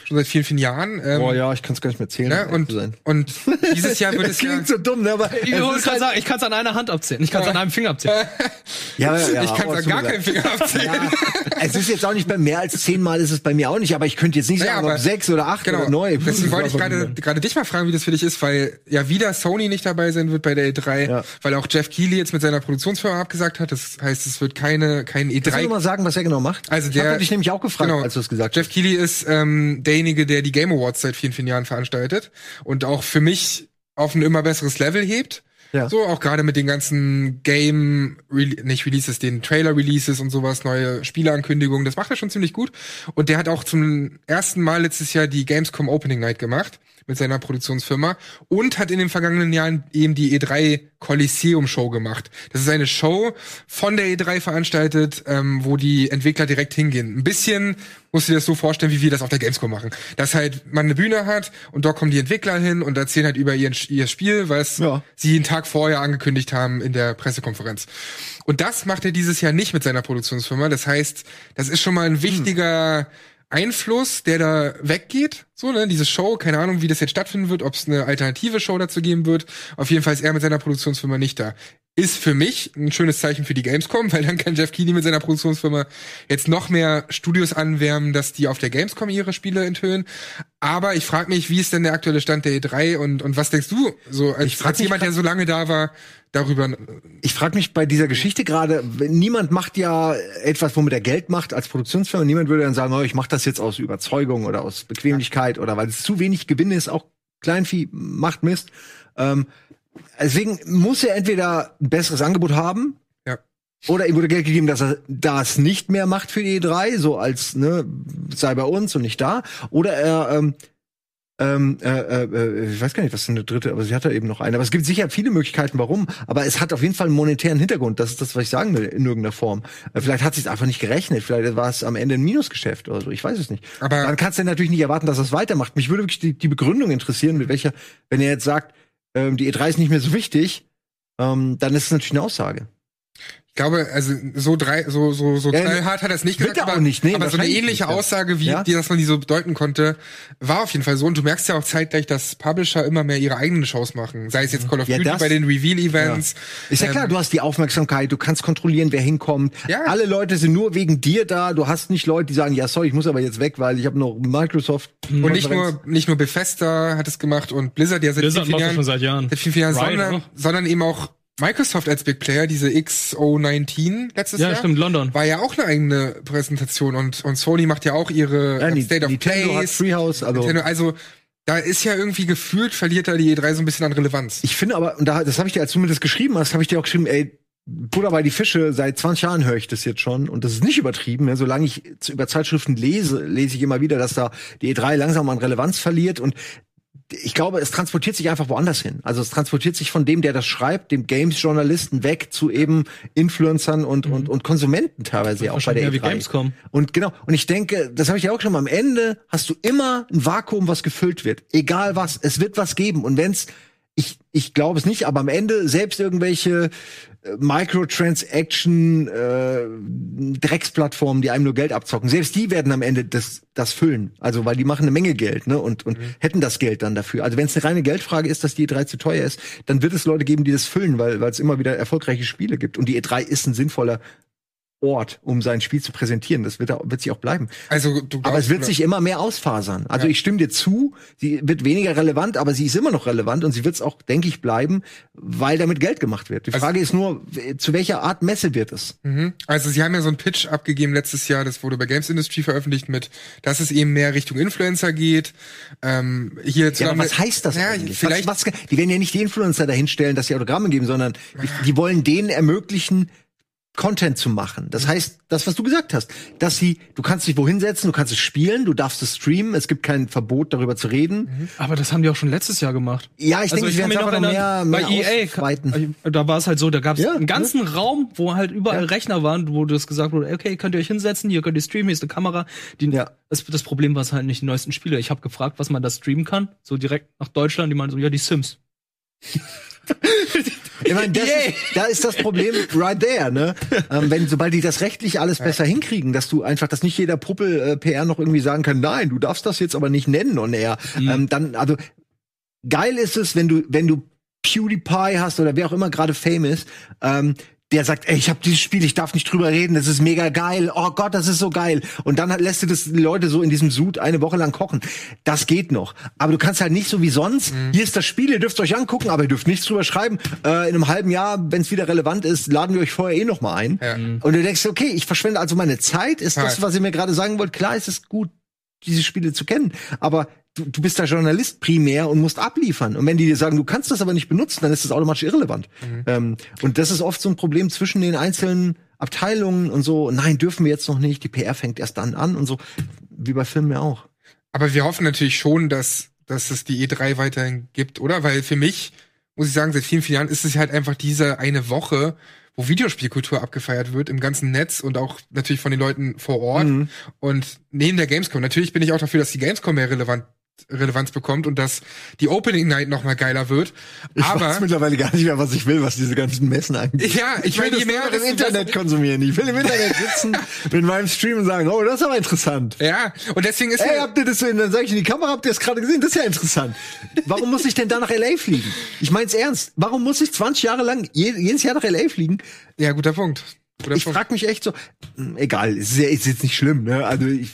Schon seit vielen, vielen Jahren. Ähm, oh ja, ich kann es gar nicht mehr zählen. ne? und, und dieses Jahr wird das es ja. klingt so dumm, ne? Aber Ich es ist gerade halt, sagen, ich kann es an einer Hand abzählen. Ich kann es an einem Finger abzählen. ja, ja, ja, ich kann da tut gar keinen. Finger abzählen. Ja, es ist jetzt auch nicht bei mehr als zehnmal ist es bei mir auch nicht, aber ich könnte jetzt nicht Naja, sagen, aber- ob sechs oder acht Genau. oder neun. Deswegen wollte ich gerade gerade dich mal fragen, wie das für dich ist, weil ja wieder Sony nicht dabei sein wird bei der E3, Ja. weil auch Jeff Keighley jetzt mit seiner Produktionsfirma abgesagt hat. Das heißt, es wird keine kein Kannst du E3 mal sagen, was er genau macht? Also ich der- habe dich nämlich auch gefragt, Genau. als du es gesagt Jeff Keighley ist ähm, derjenige, der die Game Awards seit vielen, vielen Jahren veranstaltet und auch für mich auf ein immer besseres Level hebt. Ja. So, auch gerade mit den ganzen Game, Rele nicht Releases, den Trailer-Releases und sowas, neue Spieleankündigungen, das macht er schon ziemlich gut. Und der hat auch zum ersten Mal letztes Jahr die Gamescom Opening Night gemacht mit seiner Produktionsfirma und hat in den vergangenen Jahren eben die E3 Coliseum Show gemacht. Das ist eine Show von der E3 veranstaltet, ähm, wo die Entwickler direkt hingehen. Ein bisschen musst du dir das so vorstellen, wie wir das auf der Gamescom machen. Dass halt man eine Bühne hat und dort kommen die Entwickler hin und erzählen halt über ihren, ihr Spiel, was Ja. sie einen Tag vorher angekündigt haben in der Pressekonferenz. Und das macht er dieses Jahr nicht mit seiner Produktionsfirma. Das heißt, das ist schon mal ein wichtiger Einfluss, der da weggeht. So, ne, diese Show, keine Ahnung, wie das jetzt stattfinden wird, ob es eine alternative Show dazu geben wird. Auf jeden Fall ist er mit seiner Produktionsfirma nicht da. Ist für mich ein schönes Zeichen für die Gamescom, weil dann kann Jeff Keighley mit seiner Produktionsfirma jetzt noch mehr Studios anwärmen, dass die auf der Gamescom ihre Spiele enthüllen. Aber ich frage mich, wie ist denn der aktuelle Stand der E3 und, und was denkst du, so als, Ich frag als jemand, der so lange da war, darüber? Ich frage mich bei dieser Geschichte gerade, niemand macht ja etwas, womit er Geld macht als Produktionsfirma. Niemand würde dann sagen, oh, ich mache das jetzt aus Überzeugung oder aus Bequemlichkeit oder weil es zu wenig Gewinn ist. Auch Kleinvieh macht Mist. Ähm, deswegen muss er entweder ein besseres Angebot haben Ja. oder ihm wurde Geld gegeben, dass er das nicht mehr macht für die E3, so als, ne, sei bei uns und nicht da. Oder er, ähm, ähm, äh, äh, äh, ich weiß gar nicht, was ist denn eine dritte, aber sie hat da eben noch eine. Aber es gibt sicher viele Möglichkeiten, warum. Aber es hat auf jeden Fall einen monetären Hintergrund. Das ist das, was ich sagen will, in irgendeiner Form. Äh, vielleicht hat sie es einfach nicht gerechnet. Vielleicht war es am Ende ein Minusgeschäft oder so. Ich weiß es nicht. Aber- dann kannst du natürlich nicht erwarten, dass er es weitermacht. Mich würde wirklich die, die Begründung interessieren, mit welcher, wenn er jetzt sagt, ähm, die E3 ist nicht mehr so wichtig, ähm, dann ist es natürlich eine Aussage. Ich glaube, also so drei, so so so Ja, knallhart hat er es nicht gesagt, er auch aber, nicht, nee, aber so eine ähnliche nicht. Aussage, wie Ja? die, dass man die so bedeuten konnte, war auf jeden Fall so. Und du merkst ja auch zeitgleich, dass Publisher immer mehr ihre eigenen Shows machen. Sei es jetzt Call of Ja, Duty das- bei den Reveal-Events. Ist ja Ähm, klar, du hast die Aufmerksamkeit, du kannst kontrollieren, wer hinkommt. Ja. Alle Leute sind nur wegen dir da. Du hast nicht Leute, die sagen, ja, sorry, ich muss aber jetzt weg, weil ich habe noch Microsoft. Und nicht nur, nicht nur Bethesda hat es gemacht und Blizzard, ja seit Blizzard vielen, Jahren, schon seit Jahren. seit vielen, vielen Jahren, Riot sondern, auch. sondern eben auch Microsoft als Big Player, diese XO19 letztes Ja, Jahr. stimmt, London. War ja auch eine eigene Präsentation und, und Sony macht ja auch ihre Ja, die- State of Nintendo hat Plays. Treehouse, also- Nintendo, also da ist ja irgendwie gefühlt, verliert da die E3 so ein bisschen an Relevanz. Ich finde aber, und da, das habe ich dir, als du mir das geschrieben hast, habe ich dir auch geschrieben, ey, Buddha bei die Fische, seit 20 Jahren höre ich das jetzt schon und das ist nicht übertrieben. Ne? Solange ich über Zeitschriften lese, lese ich immer wieder, dass da die E3 langsam an Relevanz verliert und ich glaube, es transportiert sich einfach woanders hin. Also es transportiert sich von dem, der das schreibt, dem Games-Journalisten weg zu eben Influencern und, und, und Konsumenten teilweise ja auch bei der Ja, wie E3. Gamescom. Und genau, und ich denke, das habe ich ja auch schon mal, am Ende hast du immer ein Vakuum, was gefüllt wird. Egal was, es wird was geben. Und wenn's, ich, ich glaube es nicht, aber am Ende selbst irgendwelche Microtransaction äh, Drecksplattformen, die einem nur Geld abzocken, selbst die werden am Ende das, das füllen. Also weil die machen eine Menge Geld, ne? Und, und hätten das Geld dann dafür. Also wenn es eine reine Geldfrage ist, dass die E3 zu teuer ist, dann wird es Leute geben, die das füllen, weil weil es immer wieder erfolgreiche Spiele gibt. Und die E3 ist ein sinnvoller Ort, um sein Spiel zu präsentieren. Das wird, wird sich auch bleiben. Also du Aber es wird sich immer mehr ausfasern. Also Ja. ich stimme dir zu, sie wird weniger relevant, aber sie ist immer noch relevant und sie wird es auch, denke ich, bleiben, weil damit Geld gemacht wird. Die Also- Frage ist nur, zu welcher Art Messe wird es? Mhm. Also sie haben ja so einen Pitch abgegeben letztes Jahr, das wurde bei Games Industry veröffentlicht mit, dass es eben mehr Richtung Influencer geht. Ähm, hier Ja, aber was heißt das Ja, eigentlich? vielleicht was, was, die werden ja nicht die Influencer dahinstellen, dass sie Autogramme geben, sondern die, die wollen denen ermöglichen, Content zu machen. Das heißt, das, was du gesagt hast, dass sie, du kannst dich wohin setzen, du kannst es spielen, du darfst es streamen, es gibt kein Verbot, darüber zu reden. Aber das haben die auch schon letztes Jahr gemacht. Ja, ich denke, sie kann werden es mich noch mehr, bei mehr EA, ausweiten. da war es halt so, da gab es Ja, einen ganzen Raum, wo halt überall Rechner waren, wo das gesagt wurde, okay, könnt ihr euch hinsetzen, hier könnt ihr streamen, hier ist eine Kamera. Die, Ja. das, das Problem war es halt nicht die neuesten Spiele. Ich habe gefragt, was man da streamen kann, so direkt nach Deutschland, die meinen so, ja, die Sims. Ich meine, das ist, da ist das Problem right there, ne? ähm, wenn, sobald die das rechtlich alles besser hinkriegen, dass du einfach, dass nicht jeder Puppel äh, PR noch irgendwie sagen kann, nein, du darfst das jetzt aber nicht nennen und er, ähm, dann, also geil ist es, wenn du, wenn du PewDiePie hast oder wer auch immer gerade Fame ist, ähm, der sagt, ey, ich habe dieses Spiel, ich darf nicht drüber reden, das ist mega geil. Oh Gott, das ist so geil. Und dann lässt du das die Leute so in diesem Sud eine Woche lang kochen. Das geht noch. Aber du kannst halt nicht so wie sonst. Hier ist das Spiel, ihr dürft euch angucken, aber ihr dürft nichts drüber schreiben. Äh, in einem halben Jahr, wenn es wieder relevant ist, laden wir euch vorher eh noch mal ein. Ja. Und du denkst, okay, ich verschwende also meine Zeit. Ist das, Ja. was ihr mir gerade sagen wollt? Klar ist es gut, diese Spiele zu kennen. Aber du, du bist da Journalist primär und musst abliefern. Und wenn die dir sagen, du kannst das aber nicht benutzen, dann ist das automatisch irrelevant. Ähm, und das ist oft so ein Problem zwischen den einzelnen Abteilungen und so. Nein, dürfen wir jetzt noch nicht. Die PR fängt erst dann an und so. Wie bei Filmen ja auch. Aber wir hoffen natürlich schon, dass, dass es die E3 weiterhin gibt, oder? Weil für mich, muss ich sagen, seit vielen, vielen Jahren ist es halt einfach diese eine Woche, wo Videospielkultur abgefeiert wird im ganzen Netz und auch natürlich von den Leuten vor Ort. Und neben der Gamescom, natürlich bin ich auch dafür, dass die Gamescom mehr relevant Relevanz bekommt und dass die Opening Night noch mal geiler wird. Ich Aber weiß mittlerweile gar nicht mehr, was ich will, was diese ganzen Messen angeht. Ja, ich ich will das je mehr, desto Internet konsumieren. Ich will im Internet sitzen mit meinem Stream und sagen, oh, das ist aber interessant. ja, und deswegen ist Ey, mir- habt ihr das so dann sag ich in die Kamera, habt ihr das gerade gesehen? Das ist ja interessant. Warum muss ich denn da nach LA fliegen? Ich mein's ernst. Warum muss ich 20 Jahre lang je, jedes Jahr nach LA fliegen? ja, guter Punkt. Guter Ich Punkt. frag mich echt so, hm, egal, ist, ist jetzt nicht schlimm, ne? Also ich,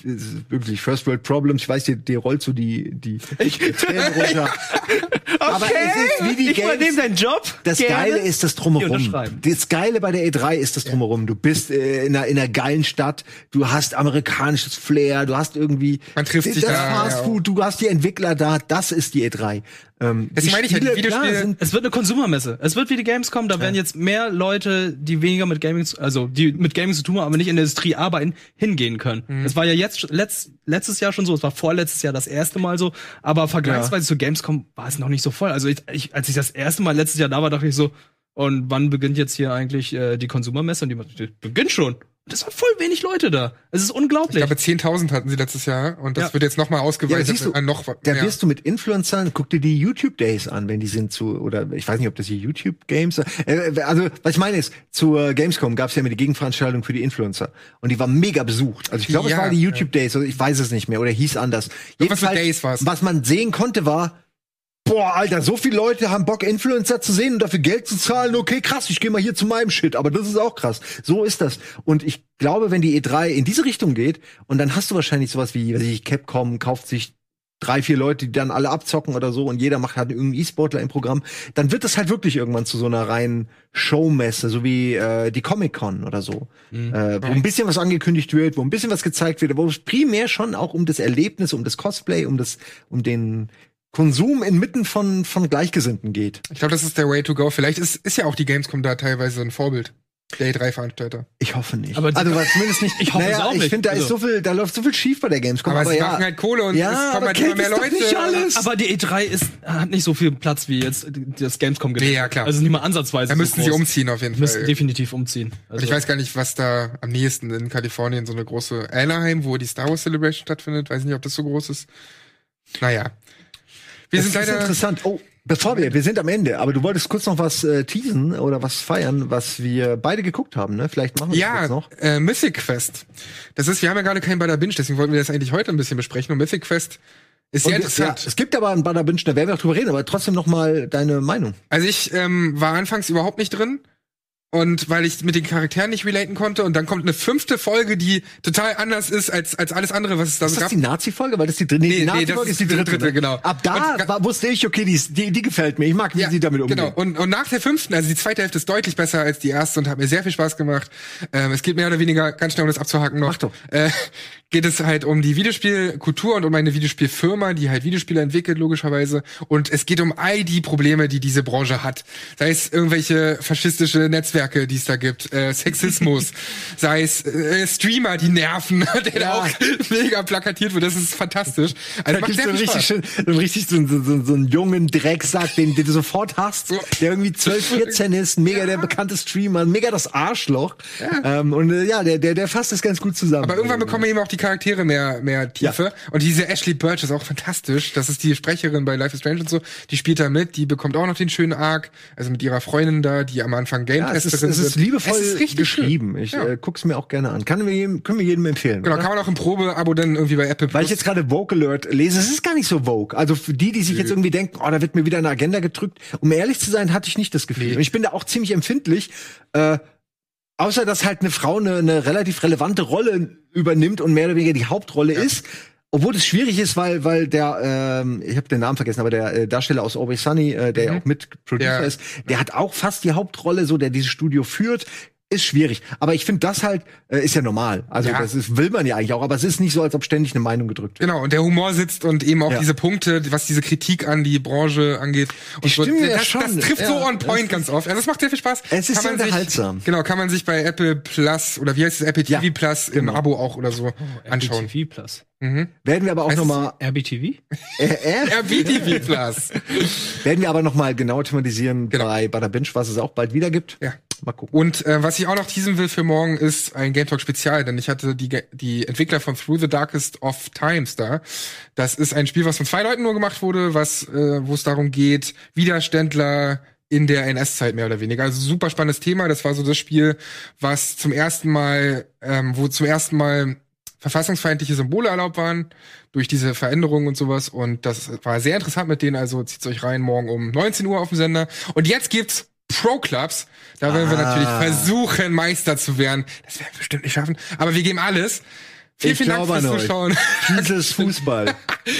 wirklich First World Problems, ich weiß, dir, dir rollt so die, die Tränen runter. Aber es ist wie die ich übernehme Games. deinen Job. Das gerne. Geile ist das Drumherum. Das Geile bei der E3 ist das Drumherum. Du bist äh, in, einer, in einer geilen Stadt, du hast amerikanisches Flair, du hast irgendwie Man trifft sich das da, Fast. Food, du hast die Entwickler da, das ist die E3. Ähm, Deswegen meine ich ja, Spiele, Videospiele- klar, sind Es wird eine Konsumermesse. Es wird wie die Gamescom, da werden jetzt mehr Leute, die weniger mit Gaming, zu- also die mit Gaming zu tun haben, aber nicht in der Industrie arbeiten, hingehen können. Mhm. Es war ja jetzt letzt, letztes Jahr schon so, es war vorletztes Jahr das erste Mal so, aber vergleichsweise zu Gamescom war es noch nicht so voll. Also ich, ich, als ich das erste Mal letztes Jahr da war, dachte ich so, und wann beginnt jetzt hier eigentlich äh, die Konsumermesse? Und die, die beginnt schon. Das waren voll wenig Leute da. Es ist Ich unglaublich. glaube, 10.000 hatten sie letztes Jahr und das Ja. wird jetzt noch mal Ja, ausgeweitet siehst du, noch da wirst du mit Influencern, guck dir die YouTube Days an, wenn die sind zu, oder ich weiß nicht, ob das hier YouTube Games, äh, also was ich meine ist, zur Gamescom gab es ja immer die Gegenveranstaltung für die Influencer und die war mega besucht. Also ich glaube, Ja, es war die YouTube Days, oder ich weiß es nicht mehr, oder hieß anders. Irgendwas mit Days war's. was man sehen konnte, war Boah, Alter, so viele Leute haben Bock, Influencer zu sehen und dafür Geld zu zahlen. Okay, krass, ich gehe mal hier zu meinem Shit, aber das ist auch krass. So ist das. Und ich glaube, wenn die E3 in diese Richtung geht, und dann hast du wahrscheinlich sowas wie, weiß ich, Capcom kauft sich drei, vier Leute, die dann alle abzocken oder so und jeder macht halt irgendeinen E-Sportler im Programm, dann wird das halt wirklich irgendwann zu so einer reinen Showmesse, so wie äh, die Comic-Con oder so. Äh, wo ein bisschen was angekündigt wird, wo ein bisschen was gezeigt wird, wo es primär schon auch um das Erlebnis, um das Cosplay, um das, um den Konsum inmitten von, von Gleichgesinnten geht. Ich glaube, das ist der Way to go. Vielleicht ist, ist ja auch die Gamescom da teilweise ein Vorbild. Der E3-Veranstalter. Ich hoffe nicht. Aber also zumindest nicht. Ich hoffe es naja, auch Ich nicht. finde, da ist Also- so viel, da läuft so viel schief bei der Gamescom. Aber, Aber, sie ja, machen halt Kohle und Ja, es kommen halt immer mehr Leute. nicht alles. Aber die E3 ist, hat nicht so viel Platz wie jetzt das Gamescom Nee, ja, klar. Also nicht mal ansatzweise. Da so müssten sie umziehen auf jeden Fall. definitiv umziehen. Also, Und ich weiß gar nicht, was da am nächsten in Kalifornien so eine große Anaheim, wo die Star Wars Celebration stattfindet. Weiß nicht, ob das so groß ist. Naja. Wir das sind ist leider. interessant. Oh, bevor wir, wir sind am Ende, aber du wolltest kurz noch was äh, teasen oder was feiern, was wir beide geguckt haben, ne? Vielleicht machen wir das Ja, jetzt noch. äh, Mythic Quest. Das ist, wir haben ja gerade keinen Bada Binge, deswegen wollten wir das eigentlich heute ein bisschen besprechen. Und Mythic Quest ist sehr Und, interessant. Ja, es gibt aber einen Bada Binge, da werden wir auch drüber reden, aber trotzdem noch mal deine Meinung. Also ich ähm, war anfangs überhaupt nicht drin. Und weil ich mit den Charakteren nicht relaten konnte, und dann kommt eine fünfte Folge, die total anders ist als, als alles andere, was es da Ist so das gab. die Nazi-Folge? Weil das die dritte, nee, Nee, die Nazi-Folge das ist die dritte, dritte, ne? genau. Ab da Und wusste ich, okay, die, ist, die, die gefällt mir. Ich mag, wie sie damit umgehen. Genau. Und, und nach der fünften, also die zweite Hälfte ist deutlich besser als die erste und hat mir sehr viel Spaß gemacht. Ähm, es geht mehr oder weniger, ganz schnell um das abzuhaken noch, doch. Äh, geht es halt um die Videospielkultur und um eine Videospielfirma, die halt Videospiele entwickelt, logischerweise. Und es geht um all die Probleme, die diese Branche hat. Sei es irgendwelche faschistische Netzwerke, die es da gibt, äh, Sexismus, sei es äh, Streamer, die nerven, der da auch mega plakatiert wird. Das ist fantastisch. Also Da gibt's so richtig, schön, so einen richtig so, so, so, so einen jungen Drecksack, den, den du sofort hast, der irgendwie 12, 14 ist, mega der bekannte Streamer, mega das Arschloch. Ähm, und äh, ja, der, der, der fasst das ganz gut zusammen. Aber irgendwann bekommen eben auch die Charaktere mehr, mehr Tiefe. Und diese Ashley Birch ist auch fantastisch. Das ist die Sprecherin bei Life is Strange und so. Die spielt da mit. Die bekommt auch noch den schönen Arc. Also mit ihrer Freundin da, die am Anfang Game ja, es ist, es ist liebevoll Es ist richtig geschrieben. Ich Ja. äh, guck's mir auch gerne an. Kann wir jedem, können wir jedem empfehlen. Genau, oder? kann man auch im Probe-Abo dann irgendwie bei Apple Weil ich jetzt gerade Vogue Alert lese, es ist gar nicht so Vogue. Also für die, die sich jetzt irgendwie denken, oh, da wird mir wieder eine Agenda gedrückt. Um ehrlich zu sein, hatte ich nicht das Gefühl. Und ich bin da auch ziemlich empfindlich. Äh, außer dass halt eine Frau eine, eine relativ relevante Rolle übernimmt und mehr oder weniger die Hauptrolle ist. Obwohl das schwierig ist, weil weil der ähm, ich habe den Namen vergessen, aber der äh, Darsteller aus Always Sunny, äh, der ja auch mit Producer Ja. ist, der hat auch fast die Hauptrolle, so der dieses Studio führt. Ist schwierig, aber ich finde das halt äh, ist ja normal. Also Ja. das ist, will man ja eigentlich auch, aber es ist nicht so, als ob ständig eine Meinung gedrückt wird. Genau, und der Humor sitzt und eben auch Ja. diese Punkte, was diese Kritik an die Branche angeht. Und so, stimmen ja das, schon. das trifft so on point ganz oft. Also es macht sehr viel Spaß. Es ist Kann sehr man sich- unterhaltsam. Genau, kann man sich bei Apple Plus oder wie heißt es, Apple TV Ja, Plus genau. im Abo auch oder so Oh, anschauen. RBTV Plus. Werden wir aber auch Heißt noch es mal RBTV? äh, äh, RBTV Plus. werden wir aber noch mal genau thematisieren Genau. bei Bada Binge, was es auch bald wieder gibt. Ja. Mal gucken. Und äh, was ich auch noch teasen will für morgen ist ein Game Talk Spezial, denn ich hatte die, die Entwickler von Through the Darkest of Times da. Das ist ein Spiel, was von zwei Leuten nur gemacht wurde, was äh, wo es darum geht, Widerständler in der NS-Zeit mehr oder weniger. Also super spannendes Thema. Das war so das Spiel, was zum ersten Mal, ähm, wo zum ersten Mal verfassungsfeindliche Symbole erlaubt waren durch diese Veränderungen und sowas. Und das war sehr interessant mit denen. Also zieht's euch rein morgen um 19 Uhr auf dem Sender. Und jetzt gibt's Pro-Clubs. Da werden wir Ah. natürlich versuchen, Meister zu werden. Das werden wir bestimmt nicht schaffen. Aber wir geben alles. Vielen, Ich vielen Dank glaube fürs. Zuschauen. Dieses Fußball,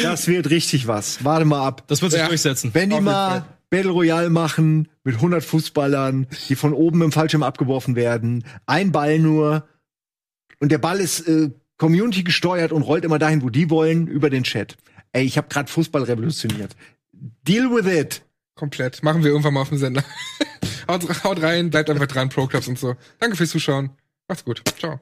das wird richtig was. Warte mal ab. Das wird sich Ja. durchsetzen. Wenn die mal. Battle Royale machen mit 100 Fußballern, die von oben im Fallschirm abgeworfen werden, ein Ball nur und der Ball ist äh, Community gesteuert und rollt immer dahin, wo die wollen, über den Chat. Ey, ich habe gerade Fußball revolutioniert. Deal with it. Komplett. Machen wir irgendwann mal auf dem Sender. haut, haut rein, bleibt einfach dran, Pro-Clubs und so. Danke fürs Zuschauen. Macht's gut. Ciao.